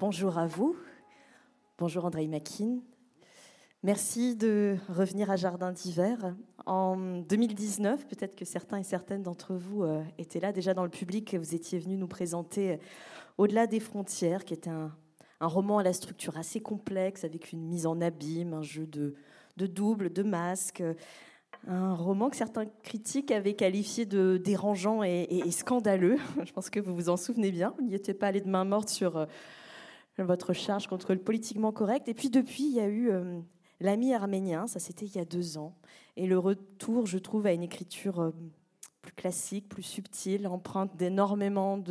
bonjour à vous. Bonjour André Makin. Merci de revenir à Jardin d'hiver. En 2019, peut-être que certains et certaines d'entre vous euh, étaient là déjà dans le public, vous étiez venu nous présenter Au-delà des frontières, qui est un, roman à la structure assez complexe, avec une mise en abîme, un jeu de, de double, de masques, un roman que certains critiques avaient qualifié de dérangeant et, scandaleux. Je pense que vous vous en souvenez bien. Vous n'y étiez pas allé de main morte sur euh, votre charge contre le politiquement correct. Et puis depuis, il y a eu euh, L'ami arménien, ça c'était il y a deux ans. Et le retour, je trouve, à une écriture euh, plus classique, plus subtile, empreinte d'énormément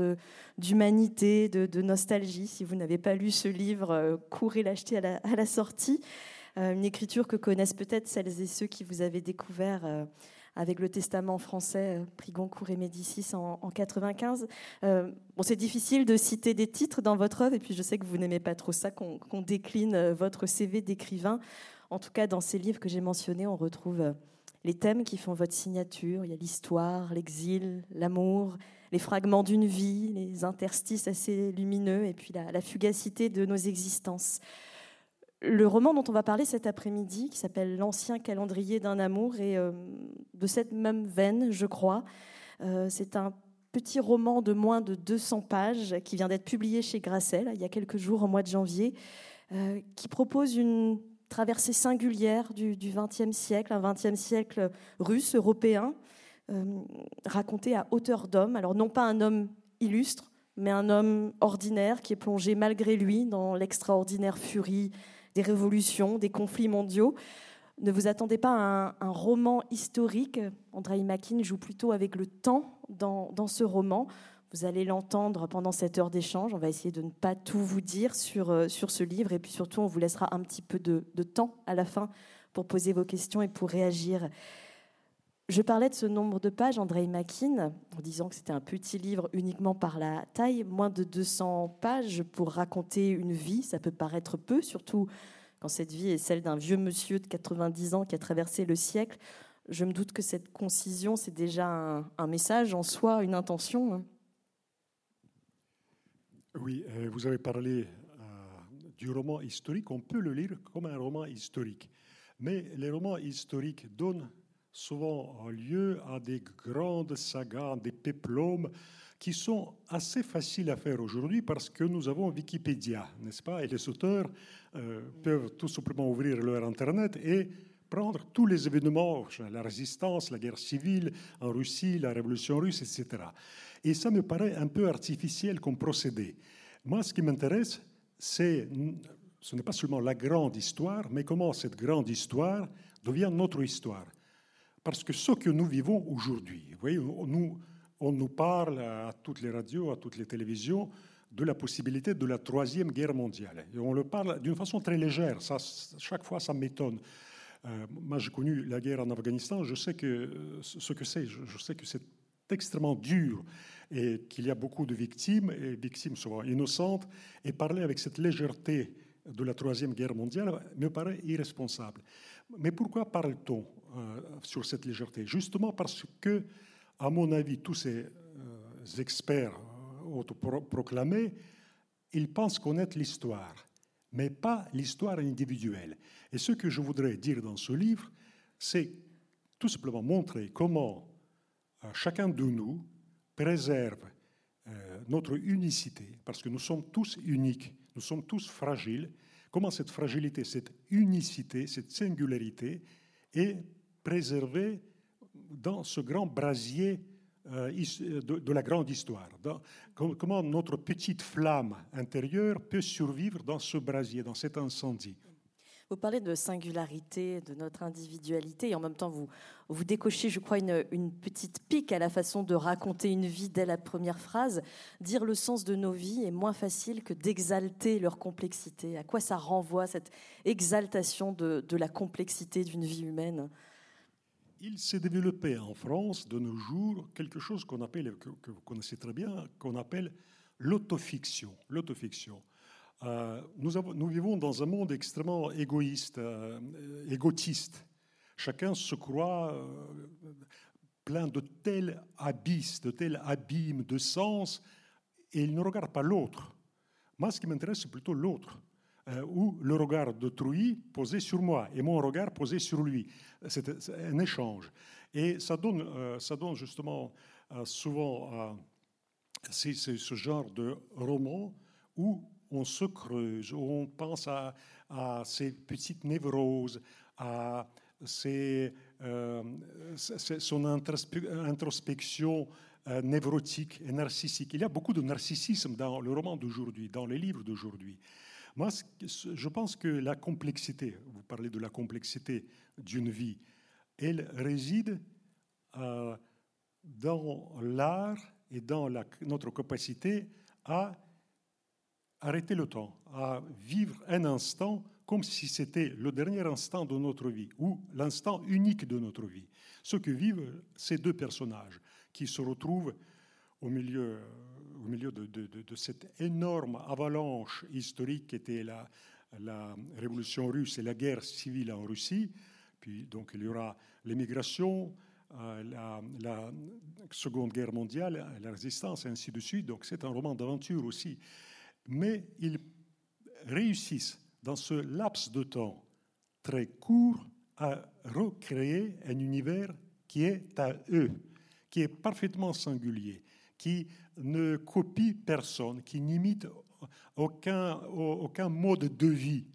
d'humanité, de, nostalgie. Si vous n'avez pas lu ce livre, euh, courez l'acheter à la, à la sortie. Euh, une écriture que connaissent peut-être celles et ceux qui vous avez découvert avec le testament français prix Goncourt et Médicis en, en 95. bon, c'est difficile de citer des titres dans votre œuvre, et puis je sais que vous n'aimez pas trop ça, qu'on décline votre CV d'écrivain. En tout cas, dans ces livres que j'ai mentionnés, on retrouve euh, les thèmes qui font votre signature. Il y a l'histoire, l'exil, l'amour, les fragments d'une vie, les interstices assez lumineux, et puis la, fugacité de nos existences. Le roman dont on va parler cet après-midi, qui s'appelle L'ancien calendrier d'un amour, est euh, de cette même veine, je crois. Euh, c'est un petit roman de moins de 200 pages qui vient d'être publié chez Grasset, il y a quelques jours, au mois de janvier, qui propose une traversée singulière du XXe siècle, un XXe siècle russe, européen, euh, raconté à hauteur d'homme. Alors non pas un homme illustre, mais un homme ordinaire qui est plongé malgré lui dans l'extraordinaire furie des révolutions, des conflits mondiaux. Ne vous attendez pas à un, roman historique. Andrei Makin joue plutôt avec le temps dans, dans ce roman. Vous allez l'entendre pendant cette heure d'échange. On va essayer de ne pas tout vous dire sur, euh, sur ce livre. Et puis surtout, on vous laissera un petit peu de, temps à la fin pour poser vos questions et pour réagir. Je parlais de ce nombre de pages, André Makin, en disant que c'était un petit livre uniquement par la taille, moins de 200 pages pour raconter une vie. Ça peut paraître peu, surtout quand cette vie est celle d'un vieux monsieur de 90 ans qui a traversé le siècle. Je me doute que cette concision, c'est déjà un, un message en soi, une intention. Hein. Oui, euh, vous avez parlé euh, du roman historique. On peut le lire comme un roman historique. Mais les romans historiques donnent souvent lieu à des grandes sagas, des péplums qui sont assez faciles à faire aujourd'hui parce que nous avons Wikipédia, n'est-ce pas? Et les auteurs euh, peuvent tout simplement ouvrir leur Internet et prendre tous les événements, la résistance, la guerre civile en Russie, la révolution russe, etc. Et ça me paraît un peu artificiel comme procédé. Moi, ce qui m'intéresse, c'est, ce n'est pas seulement la grande histoire, mais comment cette grande histoire devient notre histoire. Parce que ce que nous vivons aujourd'hui, on nous parle à toutes les radios, à toutes les télévisions, de la possibilité de la troisième guerre mondiale. Et on le parle d'une façon très légère. Chaque fois, ça m'étonne. Euh, moi, j'ai connu la guerre en Afghanistan. Je sais que ce que c'est. Je sais que c'est extrêmement dur et qu'il y a beaucoup de victimes, et victimes souvent innocentes, et parler avec cette légèreté de la Troisième Guerre mondiale me paraît irresponsable. Mais pourquoi parle-t-on euh, sur cette légèreté? Justement parce que, à mon avis, tous ces euh, experts euh, autoproclamés, ils pensent connaître l'histoire, mais pas l'histoire individuelle. Et ce que je voudrais dire dans ce livre, c'est tout simplement montrer comment chacun de nous préserve euh, notre unicité, parce que nous sommes tous uniques, nous sommes tous fragiles. Comment cette fragilité, cette unicité, cette singularité est préservée dans ce grand brasier euh, de, la grande histoire? comment notre petite flamme intérieure peut survivre dans ce brasier, dans cet incendie? Vous parlez de singularité, de notre individualité, et en même temps, vous, décochez, je crois, une, petite pique à la façon de raconter une vie dès la première phrase. Dire le sens de nos vies est moins facile que d'exalter leur complexité. À quoi ça renvoie, cette exaltation de, de la complexité d'une vie humaine? Il s'est développé en France de nos jours quelque chose qu'on appelle, que, que vous connaissez très bien, qu'on appelle l'autofiction. L'autofiction. Euh, nous, vivons dans un monde extrêmement égoïste, euh, égotiste. Chacun se croit euh, plein de tels abysses, de tels abîmes de sens, et il ne regarde pas l'autre. Moi, ce qui m'intéresse, c'est plutôt l'autre, ou le regard d'autrui posé sur moi et mon regard posé sur lui. C'est un échange. Et ça donne, ça donne justement souvent ce genre de roman où on se creuse, on pense à, à ces petites névroses, à ses, son introspection névrotique et narcissique. Il y a beaucoup de narcissisme dans le roman d'aujourd'hui, dans les livres d'aujourd'hui. Moi, je pense que la complexité, vous parlez de la complexité d'une vie, elle réside euh, dans l'art et dans notre capacité à arrêter le temps, à vivre un instant comme si c'était le dernier instant de notre vie ou l'instant unique de notre vie. Ce que vivent ces deux personnages qui se retrouvent au milieu au milieu de, cette énorme avalanche historique qui était la, révolution russe et la guerre civile en Russie. Puis donc il y aura l'émigration, euh, la, la, Seconde Guerre mondiale, la résistance, et ainsi de suite. Donc c'est un roman d'aventure aussi. Mais ils réussissent dans ce laps de temps très court à recréer un univers qui est à eux, qui est parfaitement singulier, qui ne copie personne, qui n'imite aucun, aucun mode de vie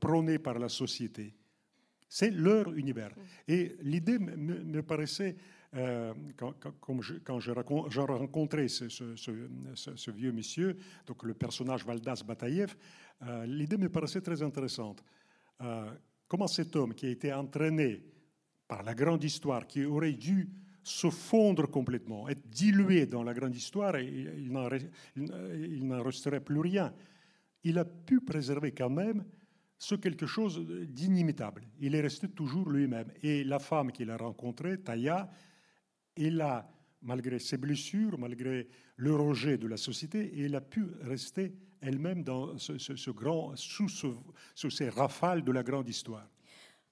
prôné par la société. C'est leur univers. Et l'idée me, paraissait, euh, quand, quand, ce, ce, vieux monsieur, donc le personnage Valdas Bataïev, euh, l'idée me paraissait très intéressante. Euh, comment cet homme qui a été entraîné par la grande histoire, qui aurait dû se fondre complètement, être dilué dans la grande histoire et il n'en resterait plus rien. Il a pu préserver quand même ce quelque chose d'inimitable. Il est resté toujours lui-même. Et la femme qu'il a rencontrée, Taya, elle a, malgré ses blessures, malgré le rejet de la société, elle a pu rester elle-même dans ce, grand, sous, sous ces rafales de la grande histoire.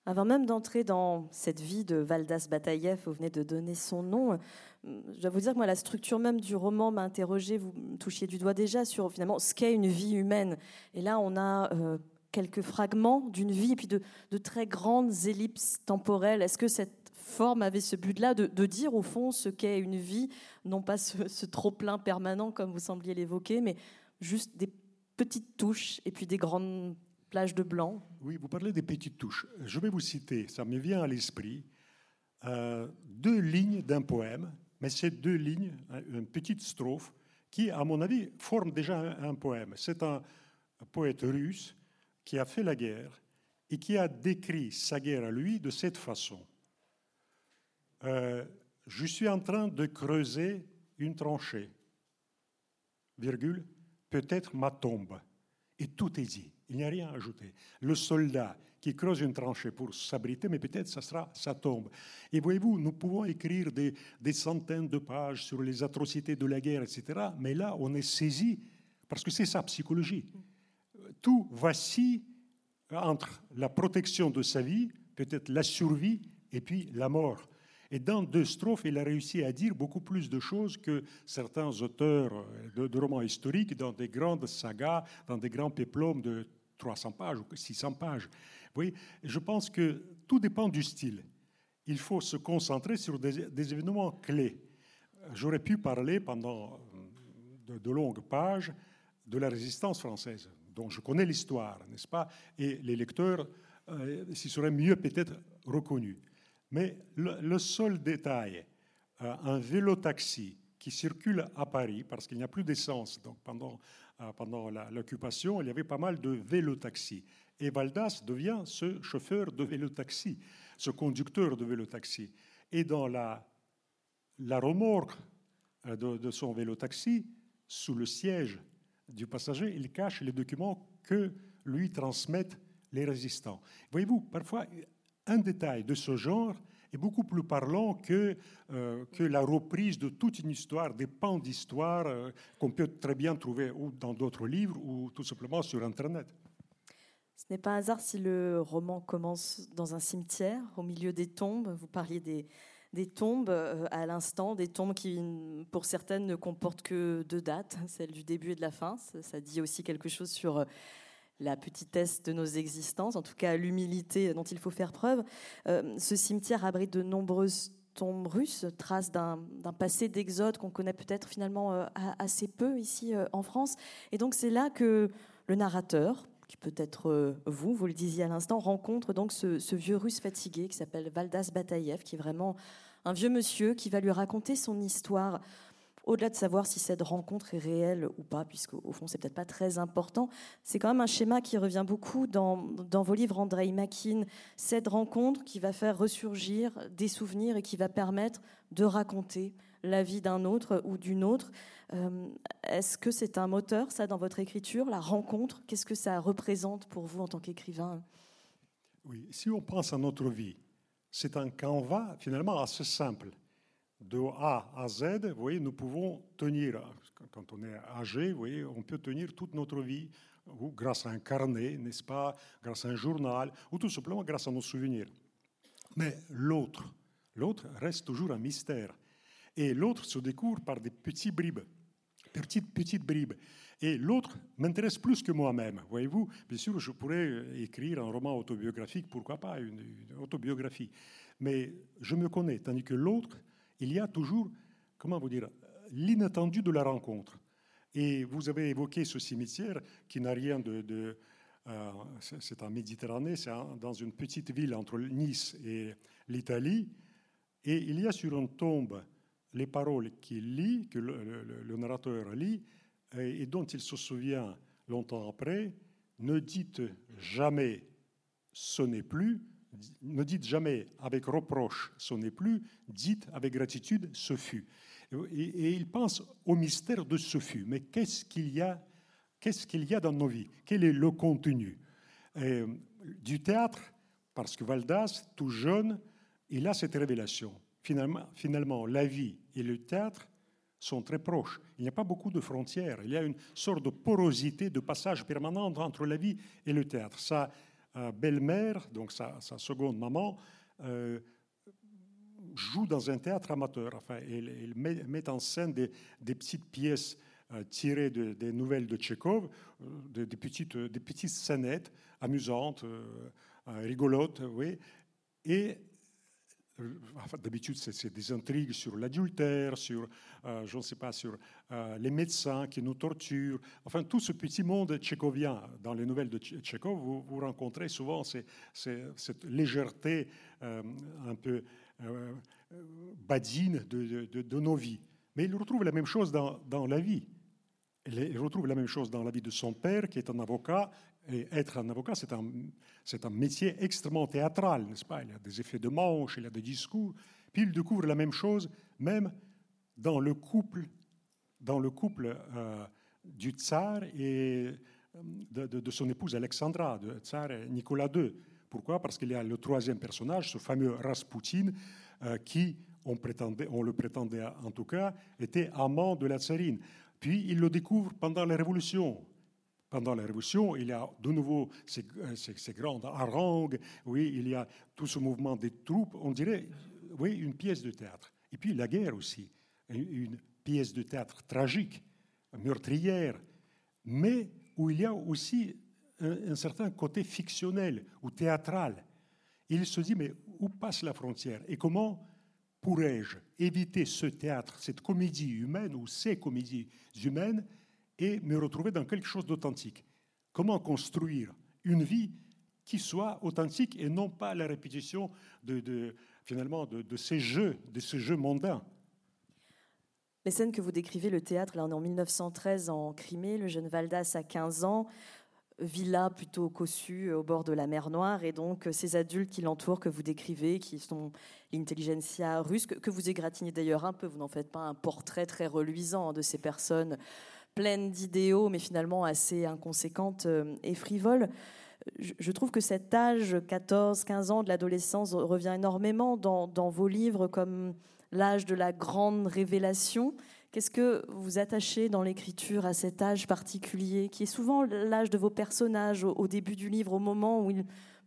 Avant même d'entrer dans cette vie de Valdas Bataïev, vous venez de donner son nom, je dois vous dire que moi, la structure même du roman m'a interrogé, vous touchiez du doigt déjà sur finalement ce qu'est une vie humaine. Et là, on a euh, quelques fragments d'une vie et puis de, très grandes ellipses temporelles. Est-ce que cette forme avait ce but-là de, dire au fond ce qu'est une vie, non pas ce, trop-plein permanent comme vous sembliez l'évoquer, mais juste des petites touches et puis des grandes plage de blanc. Oui, vous parlez des petites touches. Je vais vous citer, ça me vient à l'esprit, euh, deux lignes d'un poème, mais c'est deux lignes, une petite strophe, qui, à mon avis, forme déjà un, poème. C'est un, poète russe qui a fait la guerre et qui a décrit sa guerre à lui de cette façon. Euh, je suis en train de creuser une tranchée, virgule, peut-être ma tombe. Et tout est dit. Il n'y a rien à ajouter. Le soldat qui creuse une tranchée pour s'abriter, mais peut-être ça sera sa tombe. Et voyez-vous, nous pouvons écrire des, centaines de pages sur les atrocités de la guerre, etc. Mais là, on est saisi, parce que c'est sa psychologie. Tout vacille entre la protection de sa vie, peut-être la survie, et puis la mort. Et dans deux strophes, il a réussi à dire beaucoup plus de choses que certains auteurs de, de romans historiques dans des grandes sagas, dans des grands péplums de 300 pages ou 600 pages. Vous voyez, je pense que tout dépend du style. Il faut se concentrer sur des, événements clés. J'aurais pu parler pendant de, de, longues pages de la résistance française, dont je connais l'histoire, n'est-ce pas? Et les lecteurs euh, s'y seraient mieux peut-être reconnus. Mais le, seul détail, euh, un vélo-taxi qui circule à Paris, parce qu'il n'y a plus d'essence, donc pendant euh, pendant l'occupation, il y avait pas mal de vélo-taxis. Et Valdas devient ce chauffeur de vélo-taxi, ce conducteur de vélo-taxi. Et dans la, la remorque euh, de, de son vélo-taxi, sous le siège du passager, il cache les documents que lui transmettent les résistants. Voyez-vous, parfois, un détail de ce genre est beaucoup plus parlant que, euh, que la reprise de toute une histoire, des pans d'histoire euh, qu'on peut très bien trouver ou dans d'autres livres ou tout simplement sur Internet. Ce n'est pas un hasard si le roman commence dans un cimetière, au milieu des tombes. Vous parliez des, des tombes à l'instant, des tombes qui, pour certaines, ne comportent que deux dates, celle du début et de la fin. Ça, dit aussi quelque chose sur la petitesse de nos existences, en tout cas l'humilité dont il faut faire preuve. ce cimetière abrite de nombreuses tombes russes, traces d'un passé d'exode qu'on connaît peut-être finalement assez peu ici en France. Et donc c'est là que le narrateur, qui peut être euh, vous, vous le disiez à l'instant, rencontre donc ce, vieux russe fatigué qui s'appelle Valdas Bataïev, qui est vraiment un vieux monsieur qui va lui raconter son histoire. Au-delà de savoir si cette rencontre est réelle ou pas, puisque au fond c'est peut-être pas très important, c'est quand même un schéma qui revient beaucoup dans, vos livres, Andrei Makin. Cette rencontre qui va faire ressurgir des souvenirs et qui va permettre de raconter la vie d'un autre ou d'une autre. Euh, est-ce que c'est un moteur, ça, dans votre écriture, la rencontre? Qu'est-ce que ça représente pour vous en tant qu'écrivain? Oui, si on pense à notre vie, c'est un canevas finalement assez simple. De A à Z, vous voyez, nous pouvons tenir, quand on est âgé, vous voyez, on peut tenir toute notre vie, ou grâce à un carnet, n'est-ce pas, grâce à un journal, ou tout simplement grâce à nos souvenirs. Mais l'autre, l'autre reste toujours un mystère. Et l'autre se découvre par des petits bribes petite, petite bribe. Et l'autre m'intéresse plus que moi-même, voyez-vous. Bien sûr, je pourrais écrire un roman autobiographique, pourquoi pas une, autobiographie. Mais je me connais, tandis que l'autre, il y a toujours, comment vous dire, l'inattendu de la rencontre. Et vous avez évoqué ce cimetière qui n'a rien de... Euh, c'est en Méditerranée, c'est dans une petite ville entre Nice et l'Italie. Et il y a sur une tombe les paroles qu'il lit, que le, narrateur lit, et, dont il se souvient longtemps après, ne dites jamais ce n'est plus, ne dites jamais avec reproche ce n'est plus, dites avec gratitude ce fut. Et, il pense au mystère de ce fut. Mais qu'est-ce qu'il y a Qu'est-ce qu'il y a dans nos vies? Quel est le contenu? Du théâtre, parce que Valdas, tout jeune, il a cette révélation. Finalement, finalement, la vie et le théâtre sont très proches. Il n'y a pas beaucoup de frontières. Il y a une sorte de porosité, de passage permanent entre la vie et le théâtre. Euh, belle-mère, donc sa, seconde maman, euh, joue dans un théâtre amateur. Enfin, elle, met, en scène des, petites pièces euh, tirées des nouvelles de Tchékov, des, petites, des petites scénettes amusantes, rigolotes, oui. Euh, d'habitude, c'est des intrigues sur l'adultère, sur, euh, je ne sais pas, sur euh, les médecins qui nous torturent. Enfin, tout ce petit monde tchécovien. Dans les nouvelles de Tchékov, vous, rencontrez souvent cette légèreté un peu badine de, nos vies. Mais il retrouve la même chose dans la vie. Il retrouve la même chose dans la vie de son père, qui est un avocat, et être un avocat, c'est un, un métier extrêmement théâtral, n'est-ce pas? Il y a des effets de manche, il y a des discours. Puis il découvre la même chose, même dans le couple, dans le couple euh, du tsar et euh, de, son épouse Alexandra, de tsar Nicolas II. Pourquoi? Parce qu'il y a le troisième personnage, ce fameux Rasputin, euh, qui, on, prétendait, on le prétendait en tout cas, était amant de la tsarine. Puis il le découvre pendant la Révolution pendant la Révolution, il y a de nouveau ces, ces, grandes harangues, oui, il y a tout ce mouvement des troupes, on dirait, oui, une pièce de théâtre. Et puis la guerre aussi, une pièce de théâtre tragique, meurtrière, mais où il y a aussi un, un certain côté fictionnel ou théâtral. Il se dit, mais où passe la frontière Et comment pourrais-je éviter ce théâtre, cette comédie humaine ou ces comédies humaines et me retrouver dans quelque chose d'authentique. Comment construire une vie qui soit authentique et non pas la répétition de, finalement de, ces jeux, de ces jeux mondains? Les scènes que vous décrivez, le théâtre, là on est en 1913 en Crimée, le jeune Valdas a 15 ans, villa plutôt cossue au bord de la mer Noire, et donc ces adultes qui l'entourent, que vous décrivez, qui sont l'intelligentsia russe, que vous égratignez d'ailleurs un peu, vous n'en faites pas un portrait très reluisant de ces personnes pleine d'idéaux, mais finalement assez inconséquente euh, et frivole. Je trouve que cet âge, 14-15 ans de l'adolescence, revient énormément dans, vos livres comme l'âge de la grande révélation. Qu'est-ce que vous attachez dans l'écriture à cet âge particulier, qui est souvent l'âge de vos personnages au, début du livre, au moment où ils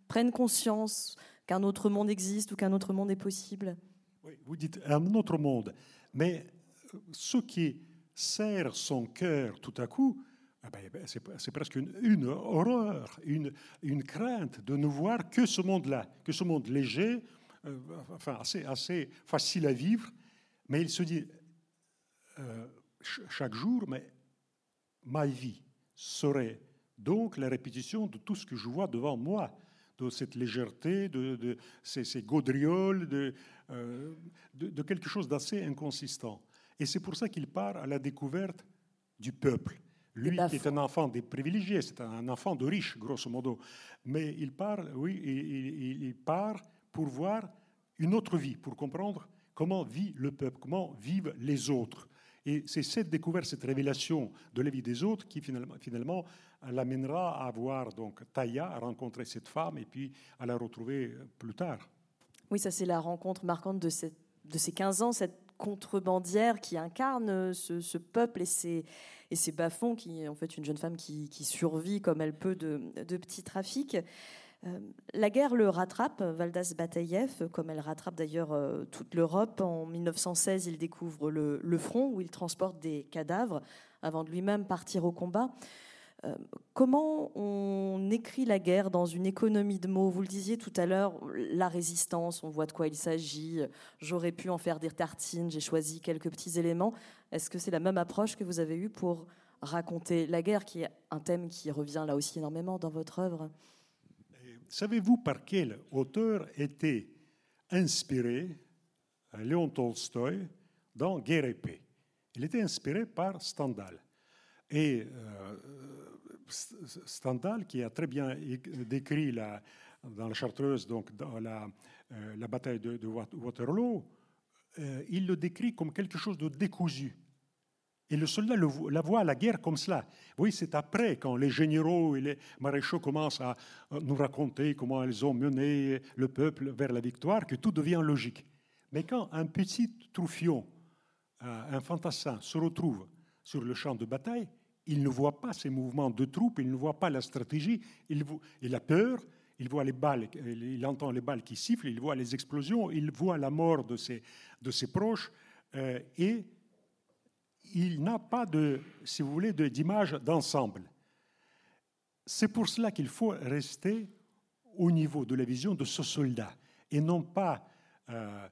prennent conscience qu'un autre monde existe ou qu'un autre monde est possible? Oui, vous dites un autre monde. Mais ce qui serre son cœur tout à coup, ah ben, ben, c'est presque une, horreur, une, une, crainte de ne voir que ce monde-là, que ce monde léger, euh, enfin assez, assez facile à vivre. Mais il se dit euh, chaque jour, mais ma vie serait donc la répétition de tout ce que je vois devant moi, de cette légèreté, de, ces, gaudrioles, euh, de, de quelque chose d'assez inconsistant. Et c'est pour ça qu'il part à la découverte du peuple. Lui qui est un enfant des privilégiés, c'est un enfant de riches, grosso modo. Mais il part, oui, il, il, part pour voir une autre vie, pour comprendre comment vit le peuple, comment vivent les autres. Et c'est cette découverte, cette révélation de la vie des autres qui finalement, finalement l'amènera à voir donc Taya, à rencontrer cette femme et puis à la retrouver plus tard. Oui, ça c'est la rencontre marquante de, cette, de ces 15 ans, cette contrebandière qui incarne ce, peuple et ses, et ses bas-fonds, qui est en fait une jeune femme qui, survit comme elle peut de, petits trafics. Euh, la guerre le rattrape, Valdas Bataïev, comme elle rattrape d'ailleurs euh, toute l'Europe. En 1916, il découvre le, front où il transporte des cadavres avant de lui-même partir au combat. Comment on écrit la guerre dans une économie de mots? Vous le disiez tout à l'heure, la résistance, on voit de quoi il s'agit. J'aurais pu en faire des tartines, j'ai choisi quelques petits éléments. Est-ce que c'est la même approche que vous avez eue pour raconter la guerre, qui est un thème qui revient là aussi énormément dans votre œuvre? Savez-vous par quel auteur était inspiré euh, Léon Tolstoï dans Guerre et paix? Il était inspiré par Stendhal. Et euh, Stendhal, qui a très bien décrit la, dans la Chartreuse, donc dans la, euh, la bataille de, Waterloo, euh, il le décrit comme quelque chose de décousu. Et le soldat le, la voit la guerre comme cela. Oui, c'est après, quand les généraux et les maréchaux commencent à nous raconter comment ils ont mené le peuple vers la victoire, que tout devient logique. Mais quand un petit troufion, un fantassin, se retrouve sur le champ de bataille, il ne voit pas ces mouvements de troupes, il ne voit pas la stratégie, il, a peur, il voit les balles, il entend les balles qui sifflent, il voit les explosions, il voit la mort de ses, proches, euh, et il n'a pas si vous voulez, d'image d'ensemble. C'est pour cela qu'il faut rester au niveau de la vision de ce soldat et non pas euh,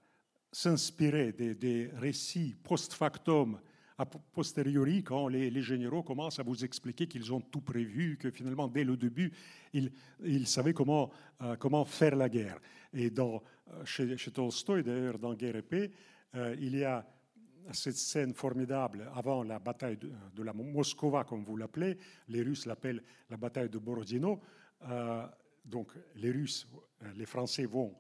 s'inspirer des, récits post-factum a posteriori, quand les, généraux commencent à vous expliquer qu'ils ont tout prévu, que finalement, dès le début, ils, ils savaient comment, euh, comment faire la guerre. Et dans, euh, chez, chez Tolstoï, d'ailleurs, dans Guerre et paix, euh, il y a cette scène formidable avant la bataille de, la Moscova, comme vous l'appelez. Les Russes l'appellent la bataille de Borodino. donc, les Russes, les Français vont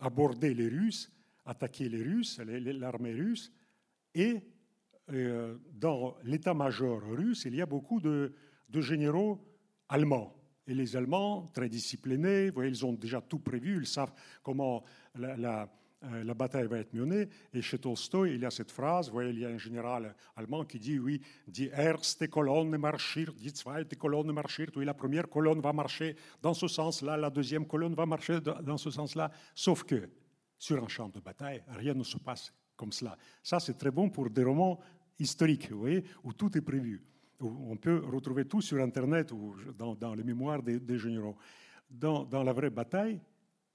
aborder les Russes, attaquer les Russes, l'armée russe, et dans l'état-major russe, il y a beaucoup de, généraux allemands. Et les Allemands, très disciplinés, voyez, ils ont déjà tout prévu, ils savent comment la, euh, la, bataille va être menée. Et chez Tolstoï, il y a cette phrase, voyez, il y a un général allemand qui dit, oui, die erste Kolonne marchiert, die zweite Kolonne marchiert, oui, la première colonne va marcher dans ce sens-là, la deuxième colonne va marcher dans ce sens-là. Sauf que, sur un champ de bataille, rien ne se passe comme cela. Ça, c'est très bon pour des romans historiques, vous voyez, où tout est prévu. on peut retrouver tout sur Internet ou dans, les mémoires des, généraux. Dans, la vraie bataille,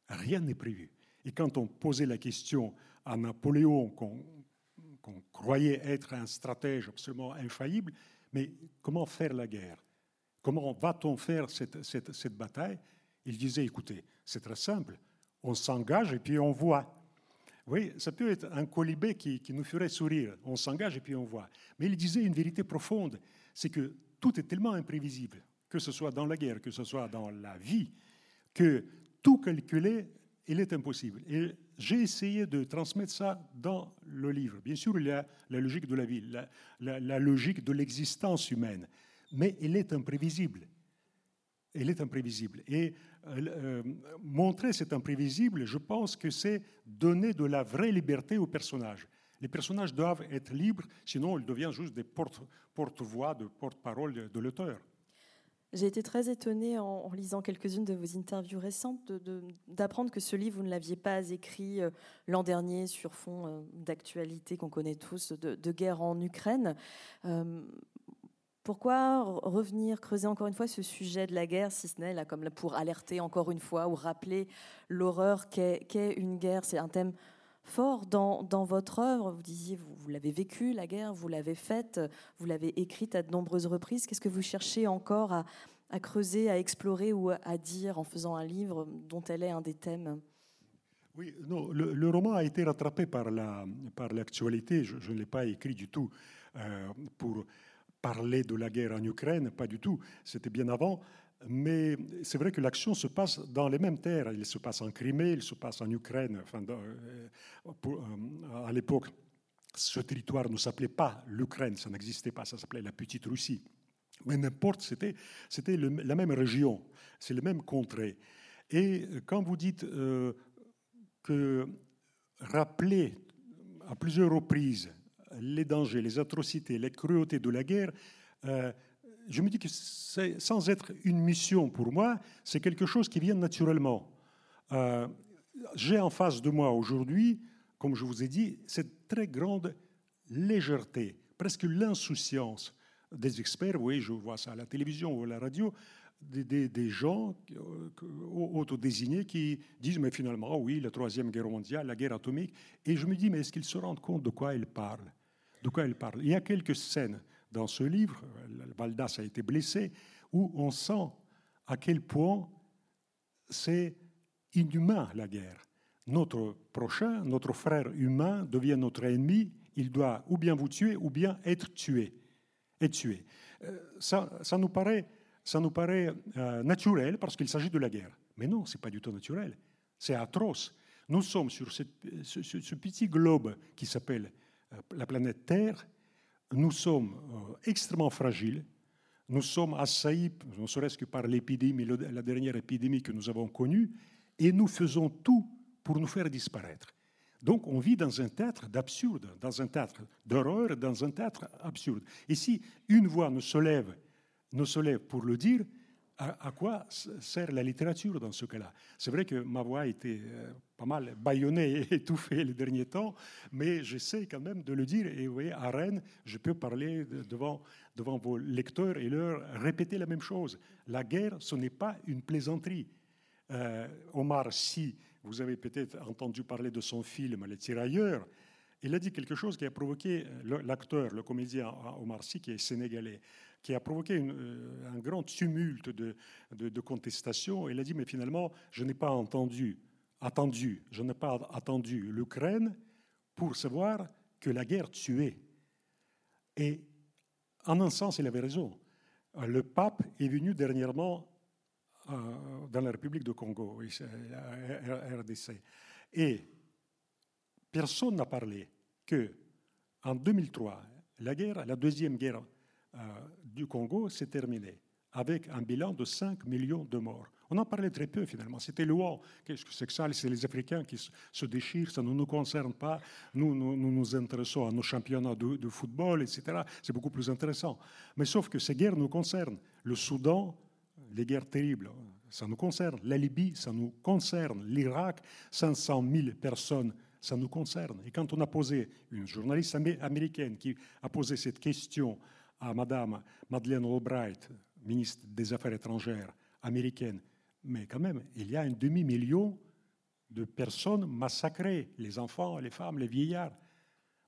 rien n'est prévu. Et quand on posait la question à Napoléon, qu'on croyait être un stratège absolument infaillible, mais comment faire la guerre? Comment va-t-on faire cette, cette bataille? Il disait, écoutez, c'est très simple, on s'engage et puis on voit. Oui, ça peut être un colibé qui, nous ferait sourire. On s'engage et puis on voit. Mais il disait une vérité profonde, c'est que tout est tellement imprévisible, que ce soit dans la guerre, que ce soit dans la vie, que tout calculer, il est impossible. Et j'ai essayé de transmettre ça dans le livre. Bien sûr, il y a la logique de la vie, la, la logique de l'existence humaine, mais elle est imprévisible. Elle est imprévisible. Et euh, montrer cet imprévisible, je pense que c'est donner de la vraie liberté aux personnages. Les personnages doivent être libres, sinon ils deviennent juste des porte-voix, de porte-parole de l'auteur. J'ai été très étonnée en, lisant quelques-unes de vos interviews récentes d'apprendre que ce livre, vous ne l'aviez pas écrit euh, l'an dernier sur fond euh, d'actualité qu'on connaît tous, de, guerre en Ukraine. Euh, pourquoi revenir, creuser encore une fois ce sujet de la guerre, si ce n'est là comme pour alerter encore une fois ou rappeler l'horreur qu'est une guerre? C'est un thème fort dans, dans, votre œuvre. Vous disiez, vous, vous l'avez vécu, la guerre, vous l'avez faite, vous l'avez écrite à de nombreuses reprises. Qu'est-ce que vous cherchez encore à, creuser, à explorer ou à dire en faisant un livre dont elle est un des thèmes? Oui, non, le, roman a été rattrapé par l'actualité. La, par je, ne l'ai pas écrit du tout euh, pour parler de la guerre en Ukraine, pas du tout. C'était bien avant. Mais c'est vrai que l'action se passe dans les mêmes terres. Il se passe en Crimée, il se passe en Ukraine. Enfin, euh, euh, à l'époque, ce territoire ne s'appelait pas l'Ukraine, ça n'existait pas, ça s'appelait la Petite Russie. Mais n'importe, c'était, la même région, c'est le même contrée. Et quand vous dites euh, que rappeler à plusieurs reprises les dangers, les atrocités, les cruautés de la guerre, je me dis que sans être une mission pour moi, c'est quelque chose qui vient naturellement. Euh, j'ai en face de moi aujourd'hui, comme je vous ai dit, cette très grande légèreté, presque l'insouciance des experts. Oui, je vois ça à la télévision ou à la radio, des, des, gens euh, autodésignés qui disent, mais finalement, oui, la Troisième Guerre mondiale, la guerre atomique. Et je me dis, mais est-ce qu'ils se rendent compte de quoi ils parlent? De quoi ils parlent Il y a quelques scènes dans ce livre, Valdas a été blessé, où on sent à quel point c'est inhumain la guerre. Notre prochain, notre frère humain devient notre ennemi, il doit ou bien vous tuer ou bien être tué. Être tué. Euh, ça, ça nous paraît, ça nous paraît euh, naturel parce qu'il s'agit de la guerre. Mais non, ce n'est pas du tout naturel. C'est atroce. Nous sommes sur ce, petit globe qui s'appelle la planète Terre nous sommes euh, extrêmement fragiles. Nous sommes assaillis, ne serait-ce que par l'épidémie, la dernière épidémie que nous avons connue, et nous faisons tout pour nous faire disparaître. Donc on vit dans un théâtre d'absurde, dans un théâtre d'horreur, dans un théâtre absurde. Et si une voix ne se lève, ne se lève pour le dire, à, quoi sert la littérature dans ce cas-là? C'est vrai que ma voix a été euh, pas mal bâillonnée et étouffée les derniers temps, mais j'essaie quand même de le dire. Et vous voyez, à Rennes, je peux parler devant, devant vos lecteurs et leur répéter la même chose. La guerre, ce n'est pas une plaisanterie. Euh, Omar Sy, vous avez peut-être entendu parler de son film Les Tirailleurs. Il a dit quelque chose qui a provoqué l'acteur, le comédien Omar Sy, qui est sénégalais qui a provoqué euh, un grand tumulte de, de, contestation. Il a dit, mais finalement, je n'ai pas attendu, l'Ukraine pour savoir que la guerre tuait. Et en un sens, il avait raison. Le pape est venu dernièrement euh, dans la République de Congo, RDC. Et personne n'a parlé que en 2003, la guerre, la deuxième guerre euh, du Congo s'est terminé avec un bilan de 5 millions de morts. On en parlait très peu finalement. C'était loin. Qu'est-ce que c'est que ça? C'est les Africains qui se déchirent, ça ne nous concerne pas. Nous, nous nous, intéressons à nos championnats de, football, etc. C'est beaucoup plus intéressant. Mais sauf que ces guerres nous concernent. Le Soudan, les guerres terribles, ça nous concerne. La Libye, ça nous concerne. L'Irak, 500 000 personnes, ça nous concerne. Et quand on a posé, une journaliste américaine qui a posé cette question à Madame Madeleine Albright, ministre des Affaires étrangères américaine. Mais quand même, il y a un demi-million de personnes massacrées, les enfants, les femmes, les vieillards.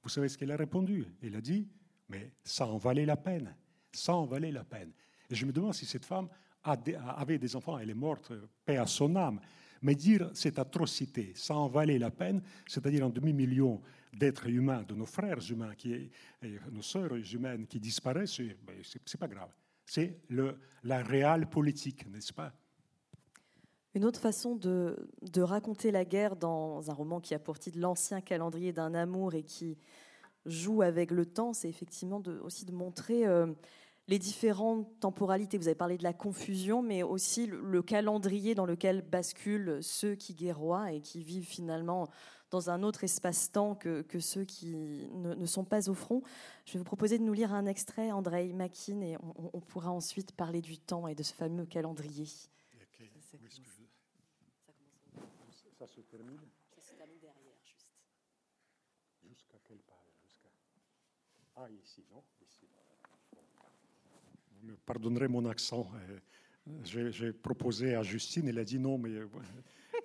Vous savez ce qu'elle a répondu? Elle a dit, mais ça en valait la peine, ça en valait la peine. Et je me demande si cette femme avait des enfants, elle est morte, paix à son âme. Mais dire cette atrocité, ça en valait la peine, c'est-à-dire un demi-million d'êtres humains, de nos frères humains, qui, nos sœurs humaines qui disparaissent, ben, c'est pas grave. C'est la réelle politique, n'est-ce pas? Une autre façon de, raconter la guerre dans un roman qui a pour titre L'ancien calendrier d'un amour et qui joue avec le temps, c'est effectivement aussi de montrer euh, les différentes temporalités. Vous avez parlé de la confusion, mais aussi le, calendrier dans lequel basculent ceux qui guerroient et qui vivent finalement dans un autre espace-temps que, ceux qui ne, sont pas au front. Je vais vous proposer de nous lire un extrait, André Makin, et on, pourra ensuite parler du temps et de ce fameux calendrier. Ça, se termine Ça se termine derrière, juste. Jusqu'à quelle page? Ah, ici, non? ici. Vous me pardonnerez mon accent. Euh, j'ai proposé à Justine, elle a dit non, mais euh,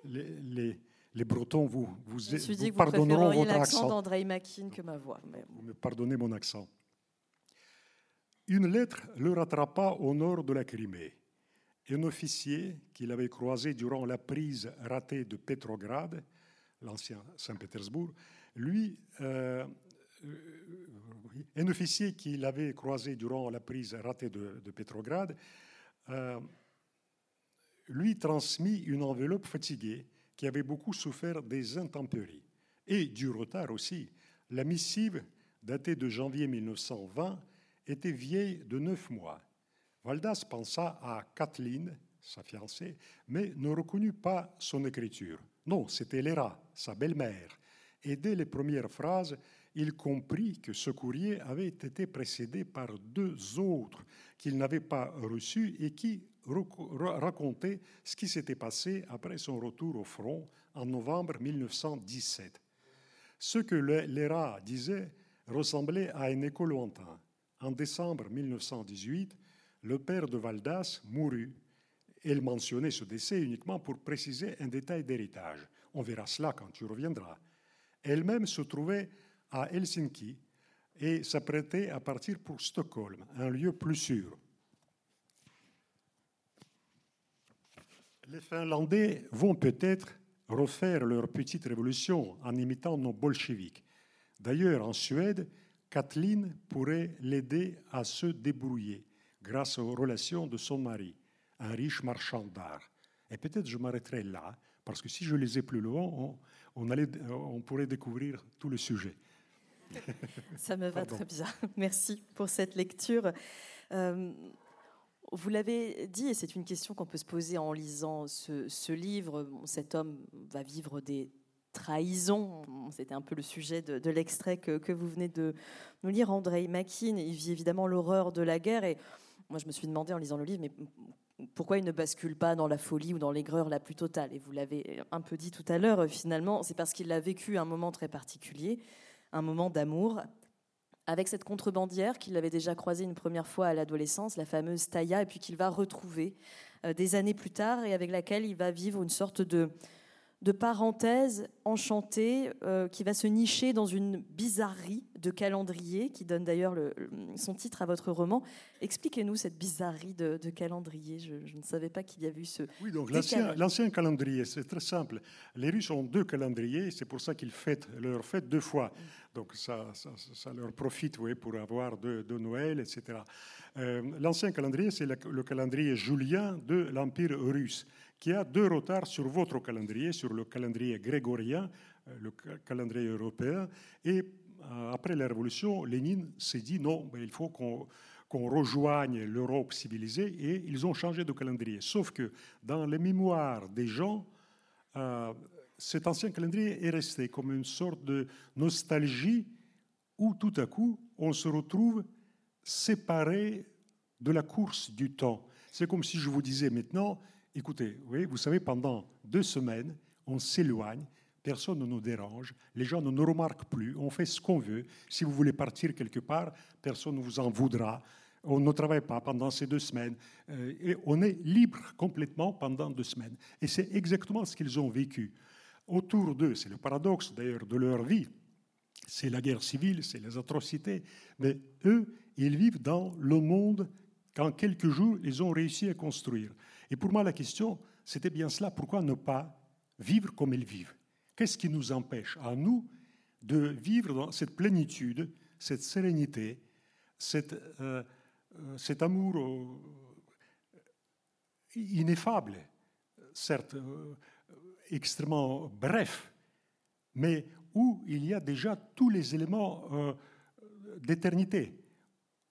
les, les, Bretons vous, vous, Je me suis dit que pardonneront votre accent. d'André Makin que ma voix. Vous me pardonnez mon accent. Une lettre le rattrapa au nord de la Crimée. Un officier qu'il avait croisé durant la prise ratée de Petrograd, l'ancien Saint-Pétersbourg, lui, euh, un officier qu'il avait croisé durant la prise ratée de, de Petrograd, euh, lui transmit une enveloppe fatiguée qui avait beaucoup souffert des intempéries et du retard aussi. La missive, datée de janvier 1920, était vieille de neuf mois. Valdas pensa à Kathleen, sa fiancée, mais ne reconnut pas son écriture. Non, c'était Léra, sa belle-mère. Et dès les premières phrases, il comprit que ce courrier avait été précédé par deux autres qu'il n'avait pas reçus et qui racontaient ce qui s'était passé après son retour au front en novembre 1917. Ce que l'ERA disait ressemblait à un écho lointain. En décembre 1918, le père de Valdas mourut. Elle mentionnait ce décès uniquement pour préciser un détail d'héritage. On verra cela quand tu reviendras. Elle-même se trouvait à Helsinki et s'apprêtait à partir pour Stockholm, un lieu plus sûr. Les Finlandais vont peut-être refaire leur petite révolution en imitant nos bolcheviks. D'ailleurs, en Suède, Kathleen pourrait l'aider à se débrouiller grâce aux relations de son mari, un riche marchand d'art. Et peut-être je m'arrêterai là, parce que si je lisais plus loin, on, on, pourrait découvrir tout le sujet. Ça me va très bien. Merci pour cette lecture. Euh, vous l'avez dit, et c'est une question qu'on peut se poser en lisant ce, livre. cet homme va vivre des trahisons. C'était un peu le sujet de, l'extrait que, vous venez de nous lire, André Makin. Il vit évidemment l'horreur de la guerre. Et moi, je me suis demandé en lisant le livre, mais pourquoi il ne bascule pas dans la folie ou dans l'aigreur la plus totale? Et vous l'avez un peu dit tout à l'heure, finalement, c'est parce qu'il a vécu un moment très particulier un moment d'amour avec cette contrebandière qu'il avait déjà croisée une première fois à l'adolescence, la fameuse Taya, et puis qu'il va retrouver euh, des années plus tard et avec laquelle il va vivre une sorte de, de parenthèse enchantée euh, qui va se nicher dans une bizarrerie de calendrier qui donne d'ailleurs son titre à votre roman. Expliquez-nous cette bizarrerie de, calendrier. Je, ne savais pas qu'il y avait eu ce. Oui, donc l'ancien calendrier, c'est très simple. Les Russes ont deux calendriers, c'est pour ça qu'ils fêtent leur fête deux fois. Donc ça, ça, leur profite pour avoir deux, de Noël, etc. Euh, l'ancien calendrier, c'est le calendrier julien de l'Empire russe qui a deux retards sur votre calendrier, sur le calendrier grégorien, euh, le calendrier européen. Et euh, après la Révolution, Lénine s'est dit non, il faut qu'on rejoigne l'Europe civilisée et ils ont changé de calendrier. Sauf que dans les mémoires des gens, euh, cet ancien calendrier est resté comme une sorte de nostalgie où tout à coup on se retrouve séparé de la course du temps. C'est comme si je vous disais maintenant, Écoutez, vous savez, pendant deux semaines, on s'éloigne, personne ne nous dérange, les gens ne nous remarquent plus, on fait ce qu'on veut. Si vous voulez partir quelque part, personne ne vous en voudra. On ne travaille pas pendant ces deux semaines. Euh, et on est libre complètement pendant deux semaines. Et c'est exactement ce qu'ils ont vécu. Autour d'eux, c'est le paradoxe d'ailleurs de leur vie, c'est la guerre civile, c'est les atrocités, mais eux, ils vivent dans le monde qu'en quelques jours, ils ont réussi à construire. Et pour moi, la question, c'était bien cela. Pourquoi ne pas vivre comme ils vivent? Qu'est-ce qui nous empêche, à nous, de vivre dans cette plénitude, cette sérénité, euh, euh, cet amour euh, ineffable, certes extrêmement bref, mais où il y a déjà tous les éléments d'éternité,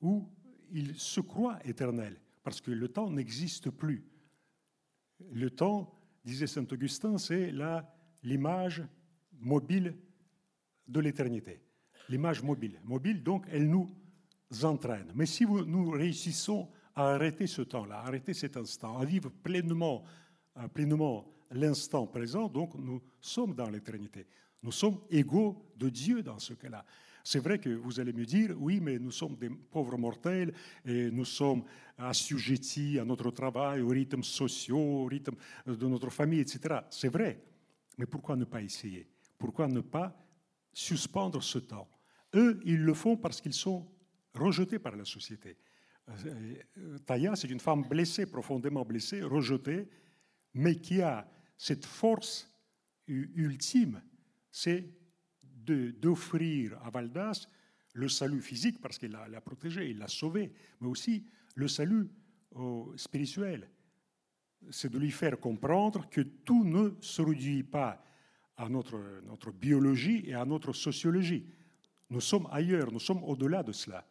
où il se croit éternel, parce que le temps n'existe plus. Le temps, disait saint Augustin, c'est l'image mobile de l'éternité. L'image mobile. Mobile, donc, elle nous entraîne. Mais si nous réussissons à arrêter ce temps-là, arrêter cet instant, à vivre pleinement, pleinement l'instant présent, donc nous sommes dans l'éternité. Nous sommes égaux de Dieu dans ce cas-là. C'est vrai que vous allez me dire, oui, mais nous sommes des pauvres mortels et nous sommes assujettis à notre travail, aux rythmes sociaux, au rythme de notre famille, etc. C'est vrai. Mais pourquoi ne pas essayer? Pourquoi ne pas suspendre ce temps? Eux, ils le font parce qu'ils sont rejetés par la société. Euh, Taya, c'est une femme blessée, profondément blessée, rejetée, mais qui a cette force ultime, c'est d'offrir à Valdas le salut physique, parce qu'il l'a protégé, il l'a sauvé, mais aussi le salut spirituel. C'est de lui faire comprendre que tout ne se réduit pas à notre, notre biologie et à notre sociologie. Nous sommes ailleurs, nous sommes au-delà de cela.